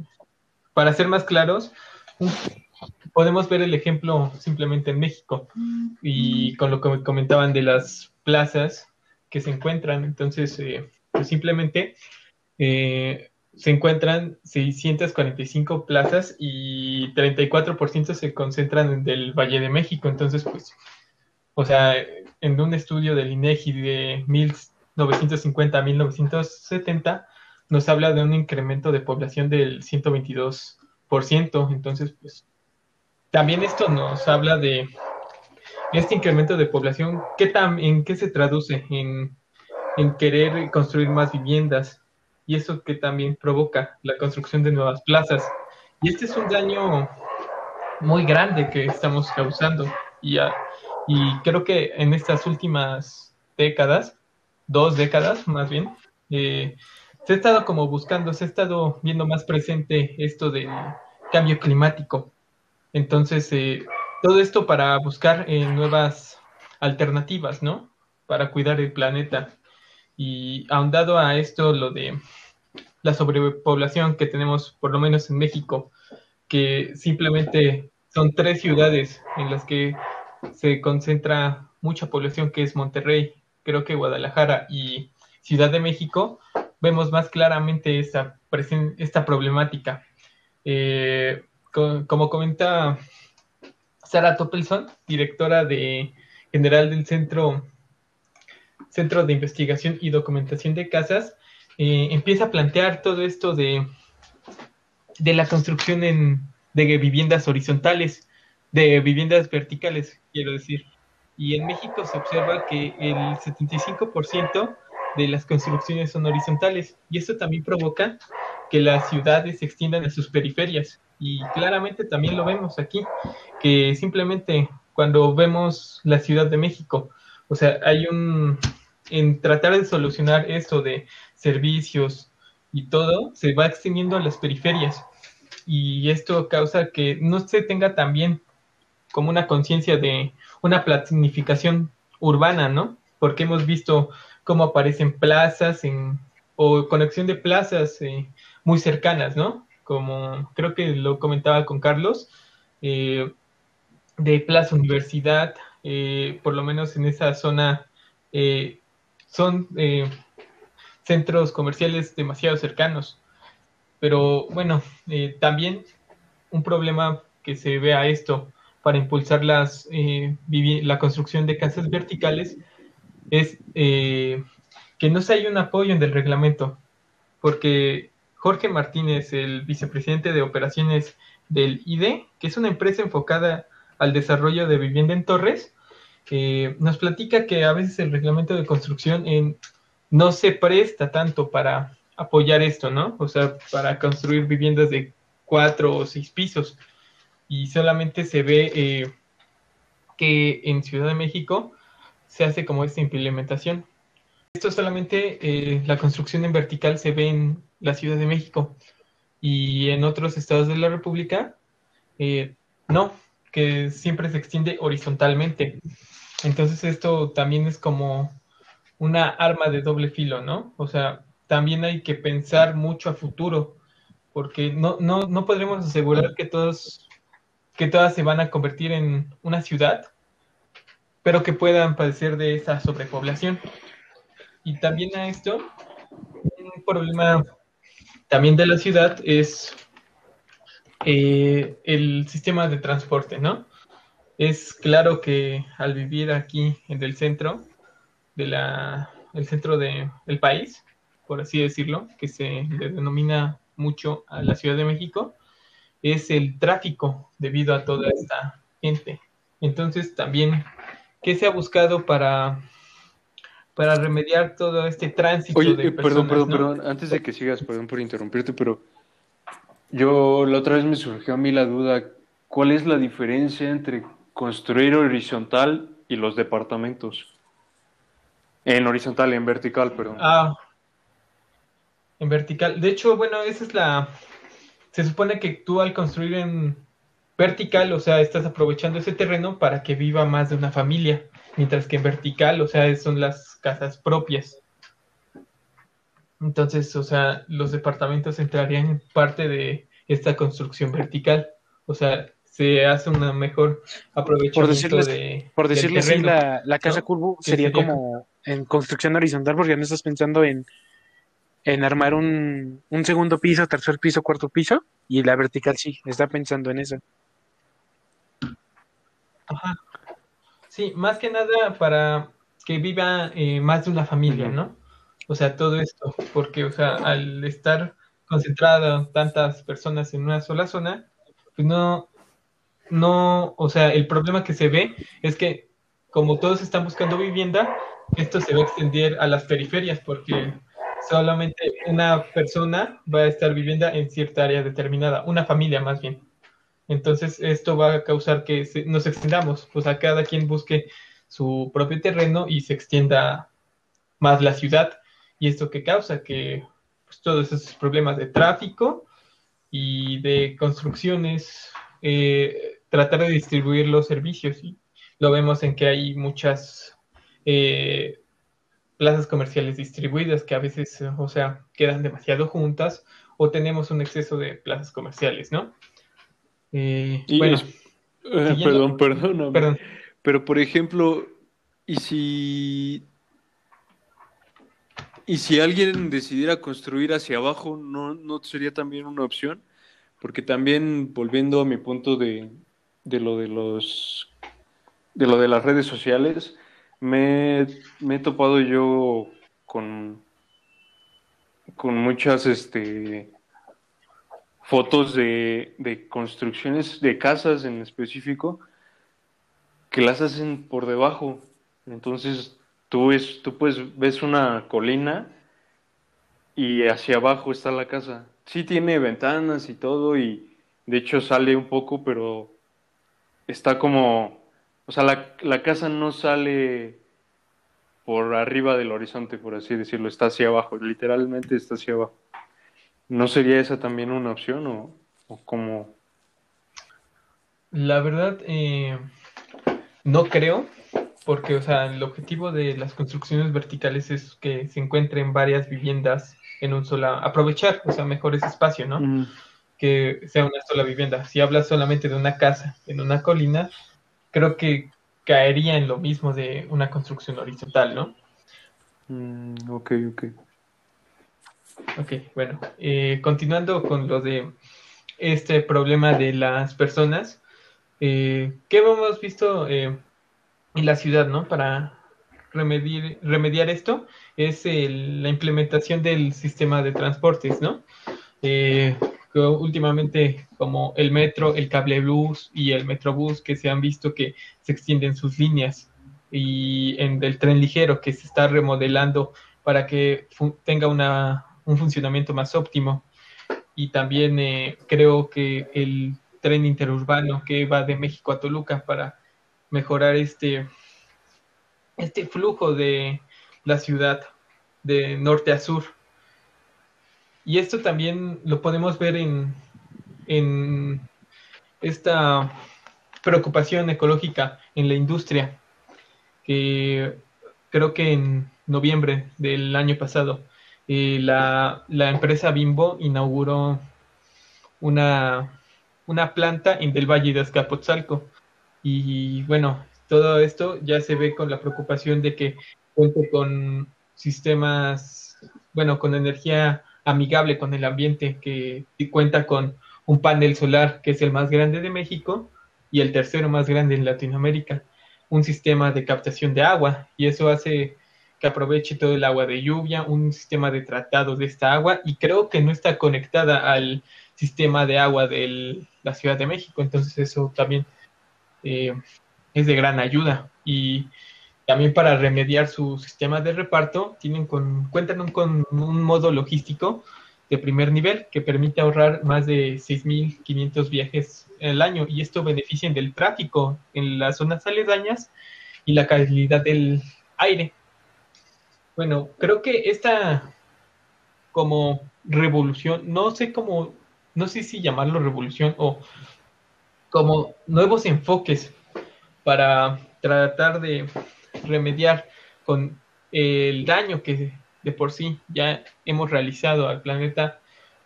para ser más claros, podemos ver el ejemplo simplemente en México y con lo que comentaban de las plazas que se encuentran. Entonces, eh, pues simplemente eh, se encuentran 645 plazas y 34% se concentran en el Valle de México. Entonces, pues, o sea, en un estudio del INEGI de 1950 a 1970, nos habla de un incremento de población del 122%. Entonces, pues, también esto nos habla de este incremento de población, ¿qué tan, ¿en qué se traduce? En, en querer construir más viviendas y eso que también provoca la construcción de nuevas plazas. Y este es un daño muy grande que estamos causando y, y creo que en estas últimas décadas, dos décadas más bien, eh, se ha estado como buscando, se ha estado viendo más presente esto del cambio climático. Entonces, eh, todo esto para buscar eh, nuevas alternativas, ¿no? Para cuidar el planeta. Y ahondado a esto, lo de la sobrepoblación que tenemos, por lo menos en México, que simplemente son tres ciudades en las que se concentra mucha población, que es Monterrey, creo que Guadalajara y Ciudad de México, vemos más claramente esta, esta problemática. Eh, como comenta Sara Toppelson, directora de, general del Centro, Centro de Investigación y Documentación de Casas, eh, empieza a plantear todo esto de, de la construcción en, de viviendas horizontales, de viviendas verticales, quiero decir. Y en México se observa que el 75% de las construcciones son horizontales y esto también provoca que las ciudades se extiendan a sus periferias y claramente también lo vemos aquí que simplemente cuando vemos la Ciudad de México o sea hay un en tratar de solucionar esto de servicios y todo, se va extendiendo a las periferias. Y esto causa que no se tenga también como una conciencia de una planificación urbana, ¿no? Porque hemos visto cómo aparecen plazas en, o conexión de plazas eh, muy cercanas, ¿no? Como creo que lo comentaba con Carlos, eh, de Plaza Universidad, eh, por lo menos en esa zona, son centros comerciales demasiado cercanos. Pero bueno, también un problema que se ve a esto para impulsar las, la construcción de casas verticales es eh, que no se hay un apoyo en el reglamento, porque Jorge Martínez, el vicepresidente de operaciones del IDE, que es una empresa enfocada al desarrollo de vivienda en torres, eh, nos platica que a veces el reglamento de construcción no se presta tanto para apoyar esto, ¿no? O sea, para construir viviendas de cuatro o seis pisos. Y solamente se ve eh, que en Ciudad de México se hace como esta implementación. Esto solamente eh, la construcción en vertical se ve en la Ciudad de México y en otros estados de la República eh, no, que siempre se extiende horizontalmente. Entonces esto también es como una arma de doble filo, ¿no? O sea, también hay que pensar mucho a futuro, porque no, no, no podremos asegurar que todos, que todas se van a convertir en una ciudad, pero que puedan padecer de esa sobrepoblación. Y también a esto, un problema también de la ciudad es eh, el sistema de transporte, ¿no? Es claro que al vivir aquí en el centro, de la, el centro del país, por así decirlo, que se le denomina mucho a la Ciudad de México, es el tráfico debido a toda esta gente. Entonces también ¿Qué se ha buscado para, para remediar todo este tránsito Oye, de eh, perdón, perdón, perdón, antes de que sigas, perdón por interrumpirte, pero yo la otra vez me surgió a mí la duda, ¿cuál es la diferencia entre construir horizontal y los departamentos? En horizontal, en vertical, perdón. Ah, en vertical. De hecho, bueno, esa es la... Se supone que tú al construir en vertical, o sea, estás aprovechando ese terreno para que viva más de una familia, mientras que en vertical, o sea, son las casas propias. Entonces, o sea, los departamentos entrarían en parte de esta construcción vertical. O sea, se hace una mejor aprovechamiento por de. Por decirlo así, la, casa curvo sería, como en construcción horizontal, porque no estás pensando en, en armar un, un segundo piso, tercer piso, cuarto piso, y la vertical sí, está pensando en eso. Ajá. Sí, más que nada para que viva eh, más de una familia, ¿no? O sea, todo esto, porque, o sea, al estar concentrado tantas personas en una sola zona, pues no, no, o sea, el problema que se ve es que como todos están buscando vivienda, esto se va a extender a las periferias, porque solamente una persona va a estar viviendo en cierta área determinada, una familia más bien. Entonces, esto va a causar que nos extendamos, pues a cada quien busque su propio terreno y se extienda más la ciudad. Y esto que causa que pues, todos esos problemas de tráfico y de construcciones, eh, tratar de distribuir los servicios. Y lo vemos en que hay muchas eh, plazas comerciales distribuidas que a veces, o sea, quedan demasiado juntas o tenemos un exceso de plazas comerciales, ¿no? Eh, bueno, eh, perdón, (laughs) perdón. Pero por ejemplo, ¿y si y si alguien decidiera construir hacia abajo, ¿no, no sería también una opción? Porque también, volviendo a mi punto de, de lo de los de lo de las redes sociales, me, he topado yo con, con muchas este fotos de, de construcciones de casas en específico que las hacen por debajo. Entonces tú, ves, tú pues ves una colina y hacia abajo está la casa. Sí tiene ventanas y todo y de hecho sale un poco, pero está como, o sea, la, la casa no sale por arriba del horizonte, por así decirlo, está hacia abajo, literalmente está hacia abajo. ¿No sería esa también una opción o, o cómo? La verdad, eh, no creo, porque, o sea, el objetivo de las construcciones verticales es que se encuentren varias viviendas en un sola, aprovechar, o sea, mejor ese espacio, ¿no? Mm, Que sea una sola vivienda. Si hablas solamente de una casa en una colina, creo que caería en lo mismo de una construcción horizontal, ¿no? mm, ok, ok. Ok, bueno, eh, continuando con lo de este problema de las personas, eh, ¿qué hemos visto eh, en la ciudad, ¿no? Para remediar, remediar esto es el- la implementación del sistema de transportes, ¿no? Últimamente como el metro, el cablebús y el metrobús que se han visto que se extienden sus líneas y en el tren ligero que se está remodelando para que tenga una, un funcionamiento más óptimo. Y también eh, creo que el tren interurbano que va de México a Toluca para mejorar este, este flujo de la ciudad de norte a sur. Y esto también lo podemos ver en, en esta preocupación ecológica en la industria, que creo que en noviembre del año pasado eh, la, la empresa Bimbo inauguró una, una planta en del Valle de Azcapotzalco. Y bueno, todo esto ya se ve con la preocupación de que cuente con sistemas, bueno, con energía amigable con el ambiente, que cuenta con un panel solar que es el más grande de México y el tercero más grande en Latinoamérica, un sistema de captación de agua y eso hace que aproveche todo el agua de lluvia, un sistema de tratado de esta agua y creo que no está conectada al sistema de agua de la Ciudad de México, entonces eso también eh, es de gran ayuda. Y también para remediar su sistema de reparto tienen con, cuentan con un modo logístico de primer nivel que permite ahorrar más de 6.500 viajes al año y esto beneficia del tráfico en las zonas aledañas y la calidad del aire. Bueno, creo que esta como revolución, no sé cómo, no sé si llamarlo revolución o como nuevos enfoques para tratar de remediar con el daño que de por sí ya hemos realizado al planeta,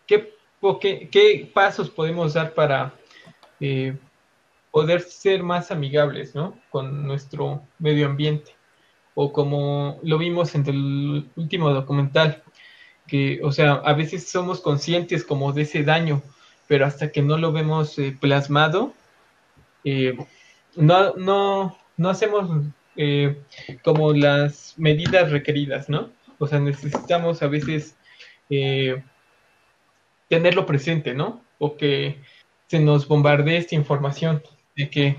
¿qué, qué, pasos podemos dar para eh, poder ser más amigables ¿no? con nuestro medio ambiente? O como lo vimos en el último documental, que, o sea, a veces somos conscientes como de ese daño, pero hasta que no lo vemos eh, plasmado, eh, no, no, no hacemos eh, como las medidas requeridas, ¿no? O sea, necesitamos a veces eh, tenerlo presente, ¿no? O que se nos bombardee esta información de que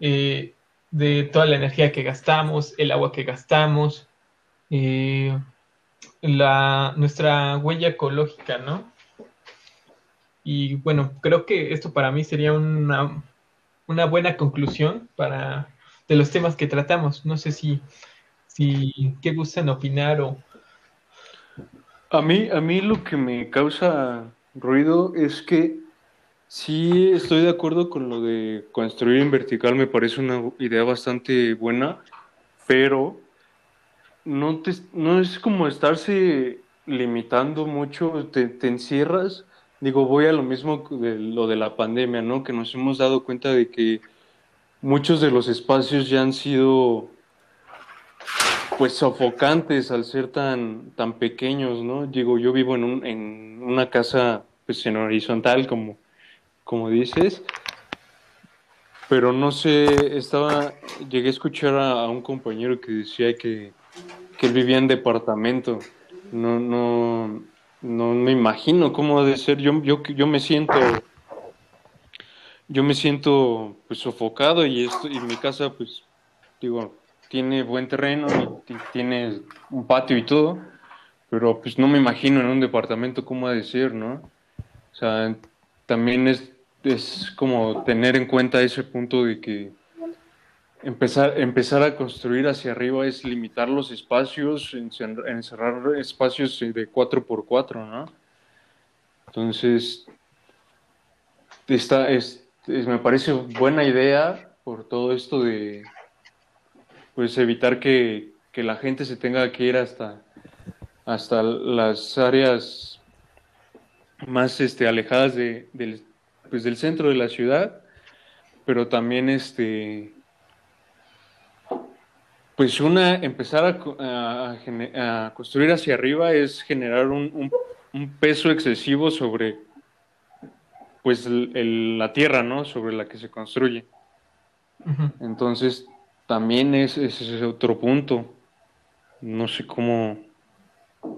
eh, de toda la energía que gastamos, el agua que gastamos, la, nuestra huella ecológica, ¿no? Y bueno, creo que esto para mí sería una, una buena conclusión para de los temas que tratamos. No sé si, si qué gustan opinar o A mí, a mí lo que me causa ruido es que sí estoy de acuerdo con lo de construir en vertical, me parece una idea bastante buena, pero no, te, no es como estarse limitando mucho, te, te encierras. Digo, voy a lo mismo de lo de la pandemia, ¿no? Que nos hemos dado cuenta de que muchos de los espacios ya han sido pues sofocantes al ser tan, tan pequeños, ¿no? Digo, yo vivo en, un, en una casa pues en horizontal, como, como dices, pero no sé, estaba, llegué a escuchar a, un compañero que decía que, que él vivía en departamento, no, no, no me imagino cómo ha de ser, yo, yo, yo me siento, yo me siento pues sofocado y esto, y mi casa pues, digo, tiene buen terreno y tiene un patio y todo, pero pues no me imagino en un departamento cómo ha de ¿no? O sea, también es, es como tener en cuenta ese punto de que empezar, empezar a construir hacia arriba es limitar los espacios, encerrar espacios de 4x4, ¿no? Entonces, esta es, me parece buena idea por todo esto de pues evitar que, que la gente se tenga que ir hasta, hasta las áreas más este, alejadas de, del, pues, del centro de la ciudad, pero también este, pues una, empezar a, a, construir hacia arriba es generar un, un, peso excesivo sobre pues la tierra, ¿no? Sobre la que se construye. Entonces, también es, ese otro punto. No sé cómo,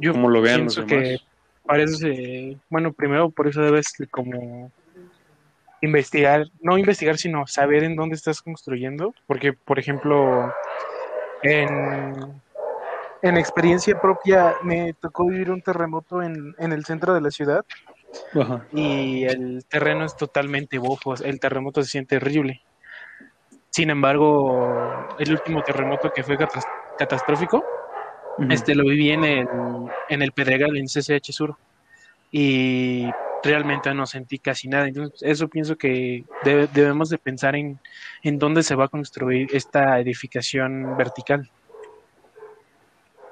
Yo cómo lo vean los demás. Que parece, bueno, primero por eso debes como investigar, no investigar, sino saber en dónde estás construyendo, porque, por ejemplo, en, en experiencia propia me tocó vivir un terremoto en, en el centro de la ciudad y el terreno es totalmente bofo, el terremoto se siente horrible. Sin embargo, el último terremoto que fue catastrófico, este lo viví en el, en el Pedregal, en CCH Sur. Y realmente no sentí casi nada. Entonces, eso pienso que debemos de pensar en, en dónde se va a construir esta edificación vertical.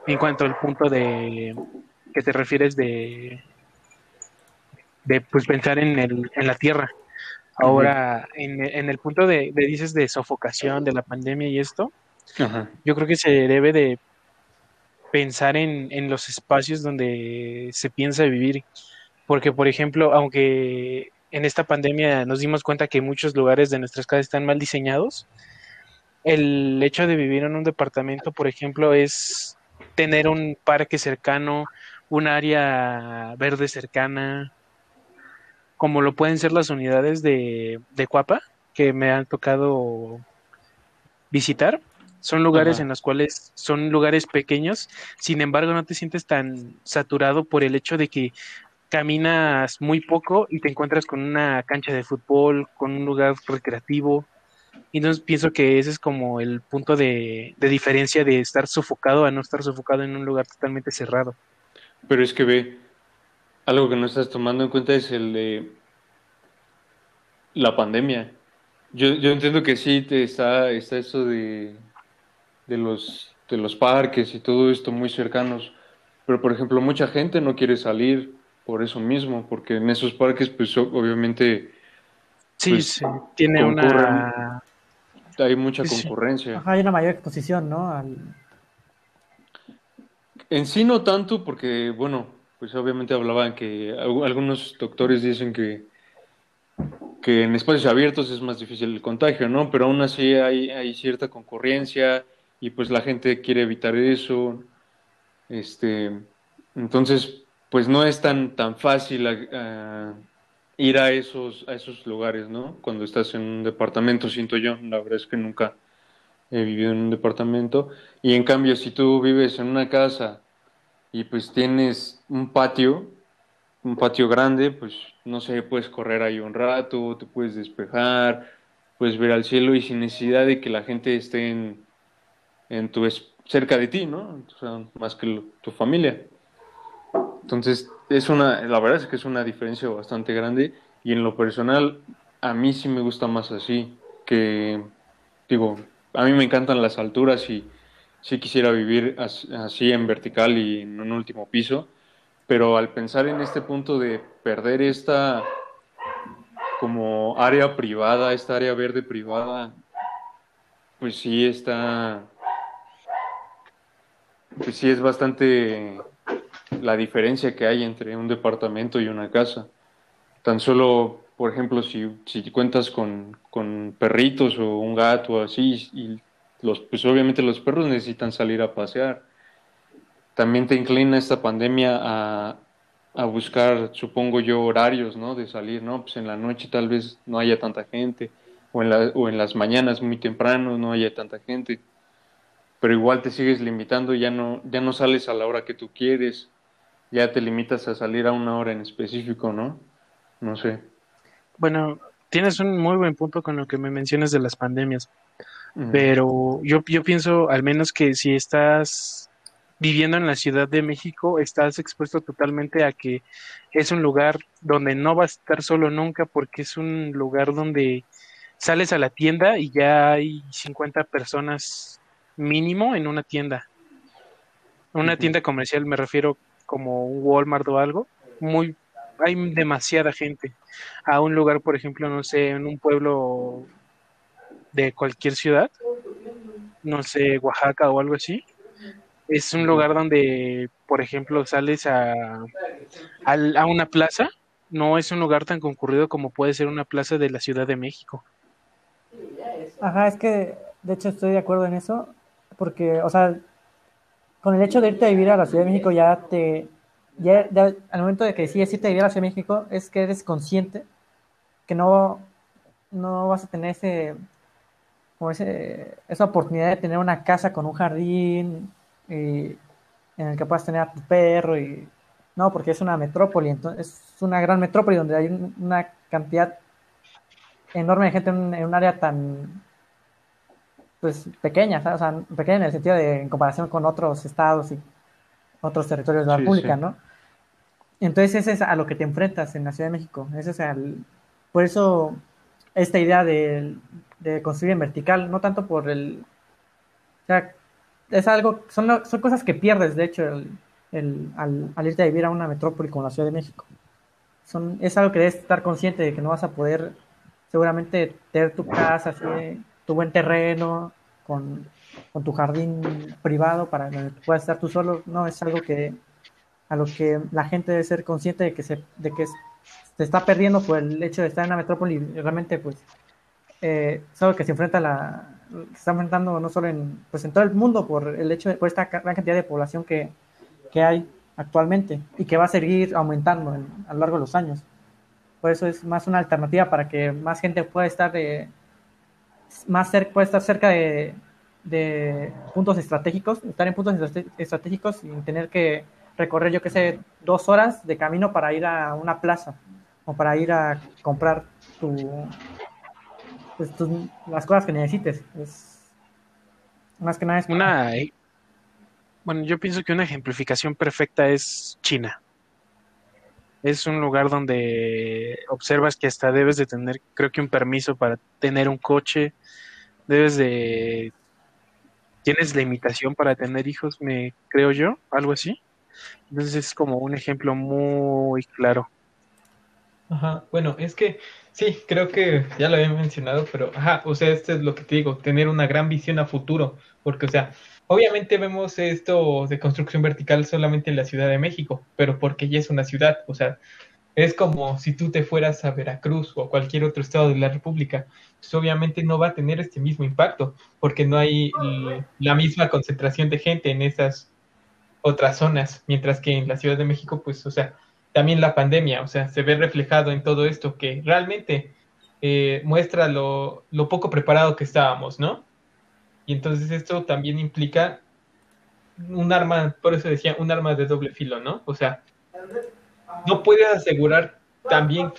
En cuanto al punto de que te refieres de, de pues pensar en, el, en la tierra. Ahora, en, en, el punto de, dices de sofocación, de la pandemia y esto, yo creo que se debe de pensar en, en los espacios donde se piensa vivir. Porque, por ejemplo, aunque en esta pandemia nos dimos cuenta que muchos lugares de nuestras casas están mal diseñados, el hecho de vivir en un departamento, por ejemplo, es tener un parque cercano, un área verde cercana, como lo pueden ser las unidades de, de Cuapa, que me han tocado visitar. Son lugares en los cuales son lugares pequeños, sin embargo no te sientes tan saturado por el hecho de que caminas muy poco y te encuentras con una cancha de fútbol, con un lugar recreativo. Y entonces pienso que ese es como el punto de, de diferencia de estar sofocado a no estar sofocado en un lugar totalmente cerrado. Pero es que ve, algo que no estás tomando en cuenta es el de la pandemia. Yo, yo entiendo que sí te está, está eso de, de, los, de los parques y todo esto muy cercanos, pero por ejemplo mucha gente no quiere salir por eso mismo, porque en esos parques pues obviamente... Sí, pues, sí, tiene una... Hay mucha concurrencia. hay una mayor exposición, ¿no? En sí no tanto, porque bueno, pues obviamente hablaban que algunos doctores dicen que, que en espacios abiertos es más difícil el contagio, ¿no? Pero aún así hay, hay cierta concurrencia y pues la gente quiere evitar eso. Este, entonces, pues no es tan, tan fácil uh, ir a esos, a esos lugares, ¿no? Cuando estás en un departamento, siento yo, la verdad es que nunca he vivido en un departamento. Y en cambio, si tú vives en una casa y pues tienes un patio, un patio grande, pues no sé, puedes correr ahí un rato, te puedes despejar, puedes ver al cielo y sin necesidad de que la gente esté en, en tu cerca de ti, ¿no? Más que tu familia. Entonces, es una, la verdad es que es una diferencia bastante grande y en lo personal a mí sí me gusta más así, que digo, a mí me encantan las alturas y sí quisiera vivir así en vertical y en un último piso, pero al pensar en este punto de perder esta como área privada, esta área verde privada, pues sí está, pues sí es bastante la diferencia que hay entre un departamento y una casa. Tan solo, por ejemplo, si, si cuentas con, con perritos o un gato así, y los, pues obviamente los perros necesitan salir a pasear. También te inclina esta pandemia a, a buscar, supongo yo, horarios, ¿no? De salir, ¿no? Pues en la noche tal vez no haya tanta gente, o en, la, o en las mañanas muy temprano no haya tanta gente, pero igual te sigues limitando, ya no, ya no sales a la hora que tú quieres, ya te limitas a salir a una hora en específico, ¿no? No sé. Bueno, tienes un muy buen punto con lo que me mencionas de las pandemias. Pero yo, yo pienso al menos que si estás viviendo en la Ciudad de México, estás expuesto totalmente a que es un lugar donde no vas a estar solo nunca porque es un lugar donde sales a la tienda y ya hay 50 personas mínimo en una tienda. Una tienda comercial me refiero como un Walmart o algo, muy hay demasiada gente. A un lugar, por ejemplo, no sé, en un pueblo de cualquier ciudad, no sé, Oaxaca o algo así, es un lugar donde, por ejemplo, sales a, a, una plaza, no es un lugar tan concurrido como puede ser una plaza de la Ciudad de México. Ajá, es que de hecho estoy de acuerdo en eso, porque, o sea, con el hecho de irte a vivir a la Ciudad de México ya te, ya, al momento de que decides irte a vivir a la Ciudad de México, es que eres consciente que no, no vas a tener ese, como ese, esa oportunidad de tener una casa con un jardín en el que puedas tener a tu perro y no, porque es una metrópoli, entonces es una gran metrópoli donde hay una cantidad enorme de gente en, un área tan pues pequeña, o sea, pequeña en el sentido de en comparación con otros estados y otros territorios de la República, ¿no? Entonces ese es a lo que te enfrentas en la Ciudad de México. Ese es por eso esta idea de, construir en vertical, no tanto por el... O sea, es algo, son, son cosas que pierdes, de hecho, el, al, irte a vivir a una metrópoli como la Ciudad de México. Son, es algo que debes estar consciente de que no vas a poder seguramente tener tu casa, tu buen terreno, con, con tu jardín privado para que puedas estar tú solo. No, es algo que a lo que la gente debe ser consciente de que se, de que se está perdiendo por el hecho de estar en la metrópoli y realmente pues eh, es algo que se enfrenta la se está enfrentando no solo en pues en todo el mundo por el hecho de por esta gran cantidad de población que, que hay actualmente y que va a seguir aumentando a lo largo de los años. Por eso es más una alternativa para que más gente pueda estar de, más cerca pueda estar cerca de, de puntos estratégicos estar en puntos estratégicos sin tener que recorrer, yo qué sé, dos horas de camino para ir a una plaza o para ir a comprar tu, pues, las cosas que necesites. Es, más que nada es... Una, eh, bueno, yo pienso que una ejemplificación perfecta es China. Es un lugar donde observas que hasta debes de tener, creo que un permiso para tener un coche, debes de tienes la para tener hijos, me creo yo, algo así. Entonces es como un ejemplo muy claro. Ajá, bueno, es que sí, creo que ya lo había mencionado, pero ajá, o sea, esto es lo que te digo, tener una gran visión a futuro, porque, o sea, obviamente vemos esto de construcción vertical solamente en la Ciudad de México, pero porque ya es una ciudad, o sea, es como si tú te fueras a Veracruz o a cualquier otro estado de la República, pues obviamente no va a tener este mismo impacto, porque no hay la misma concentración de gente en esas otras zonas, mientras que en la Ciudad de México, pues, o sea, también la pandemia, o sea, se ve reflejado en todo esto que realmente eh, muestra lo, lo, poco preparado que estábamos, ¿no? Y entonces esto también implica un arma, por eso decía, un arma de doble filo, ¿no? O sea, no puedes asegurar también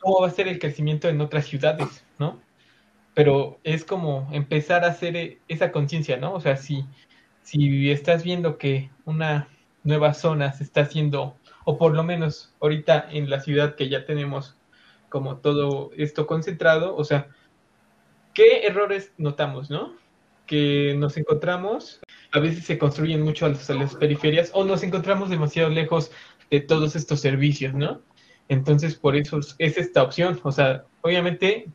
cómo va a ser el crecimiento en otras ciudades, ¿no? Pero es como empezar a hacer esa conciencia, ¿no? O sea, si si estás viendo que una nueva zona se está haciendo, o por lo menos ahorita en la ciudad que ya tenemos como todo esto concentrado, o sea, ¿qué errores notamos, no? Que nos encontramos, a veces se construyen mucho a las, periferias o nos encontramos demasiado lejos de todos estos servicios, ¿no? Entonces, por eso es esta opción. O sea, obviamente,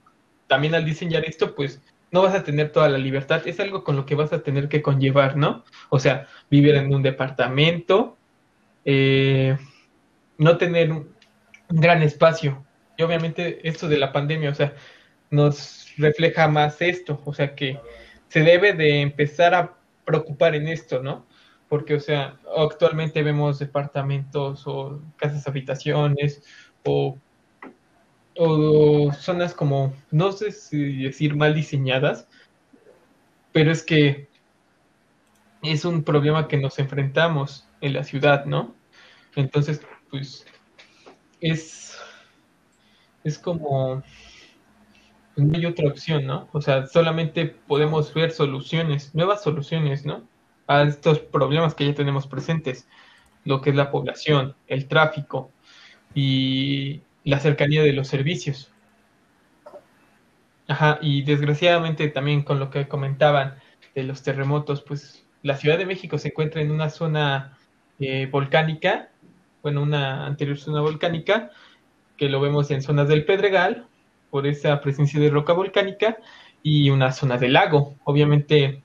también al diseñar esto, pues no vas a tener toda la libertad, es algo con lo que vas a tener que conllevar, ¿no? O sea, vivir en un departamento, eh, no tener un gran espacio. Y obviamente esto de la pandemia, o sea, nos refleja más esto, o sea que se debe de empezar a preocupar en esto, ¿no? Porque, o sea, actualmente vemos departamentos o casas habitaciones o o zonas como, no sé si decir mal diseñadas, pero es que es un problema que nos enfrentamos en la ciudad, ¿no? Entonces, pues, es, es como, no hay otra opción, ¿no? O sea, solamente podemos ver soluciones, nuevas soluciones, ¿no? A estos problemas que ya tenemos presentes, lo que es la población, el tráfico y la cercanía de los servicios. Ajá, y desgraciadamente también con lo que comentaban de los terremotos, pues la Ciudad de México se encuentra en una zona eh, volcánica, bueno, una anterior zona volcánica, que lo vemos en zonas del Pedregal, por esa presencia de roca volcánica, y una zona del lago. Obviamente,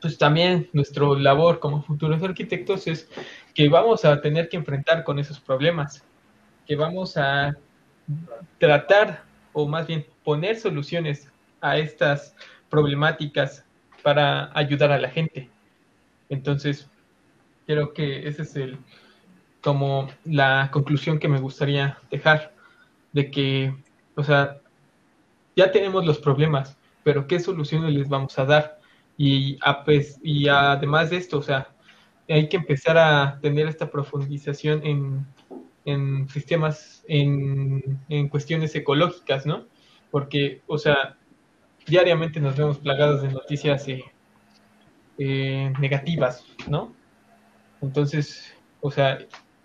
pues también nuestro labor como futuros arquitectos es que vamos a tener que enfrentar con esos problemas, que vamos a tratar, o más bien poner soluciones a estas problemáticas para ayudar a la gente. Entonces, creo que ese es el como la conclusión que me gustaría dejar de que, o sea, ya tenemos los problemas, pero ¿qué soluciones les vamos a dar? Y, a, pues, y además de esto, o sea, hay que empezar a tener esta profundización en, en sistemas, en, en cuestiones ecológicas, ¿no? Porque, o sea, diariamente nos vemos plagados de noticias eh, eh, negativas, ¿no? Entonces, o sea,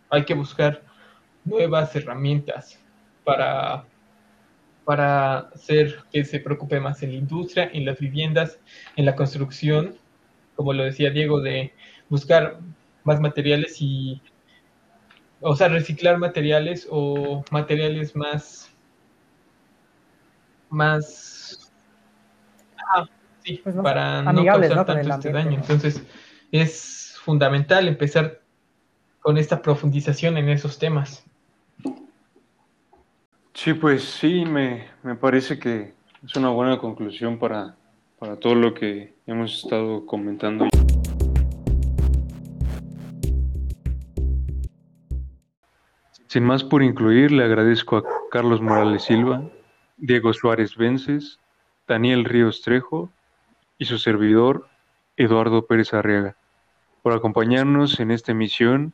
hay que buscar nuevas herramientas para, para hacer que se preocupe más en la industria, en las viviendas, en la construcción, como lo decía Diego, de buscar más materiales y, o sea, reciclar materiales o materiales más, más, ah, sí, pues para no causar tanto este daño. Entonces, es fundamental empezar con esta profundización en esos temas. Sí, pues sí, me, parece que es una buena conclusión para, para todo lo que hemos estado comentando. Sin más por incluir, le agradezco a Carlos Morales Silva, Diego Suárez Vences, Daniel Ríos Trejo y su servidor, Eduardo Pérez Arriaga, por acompañarnos en esta emisión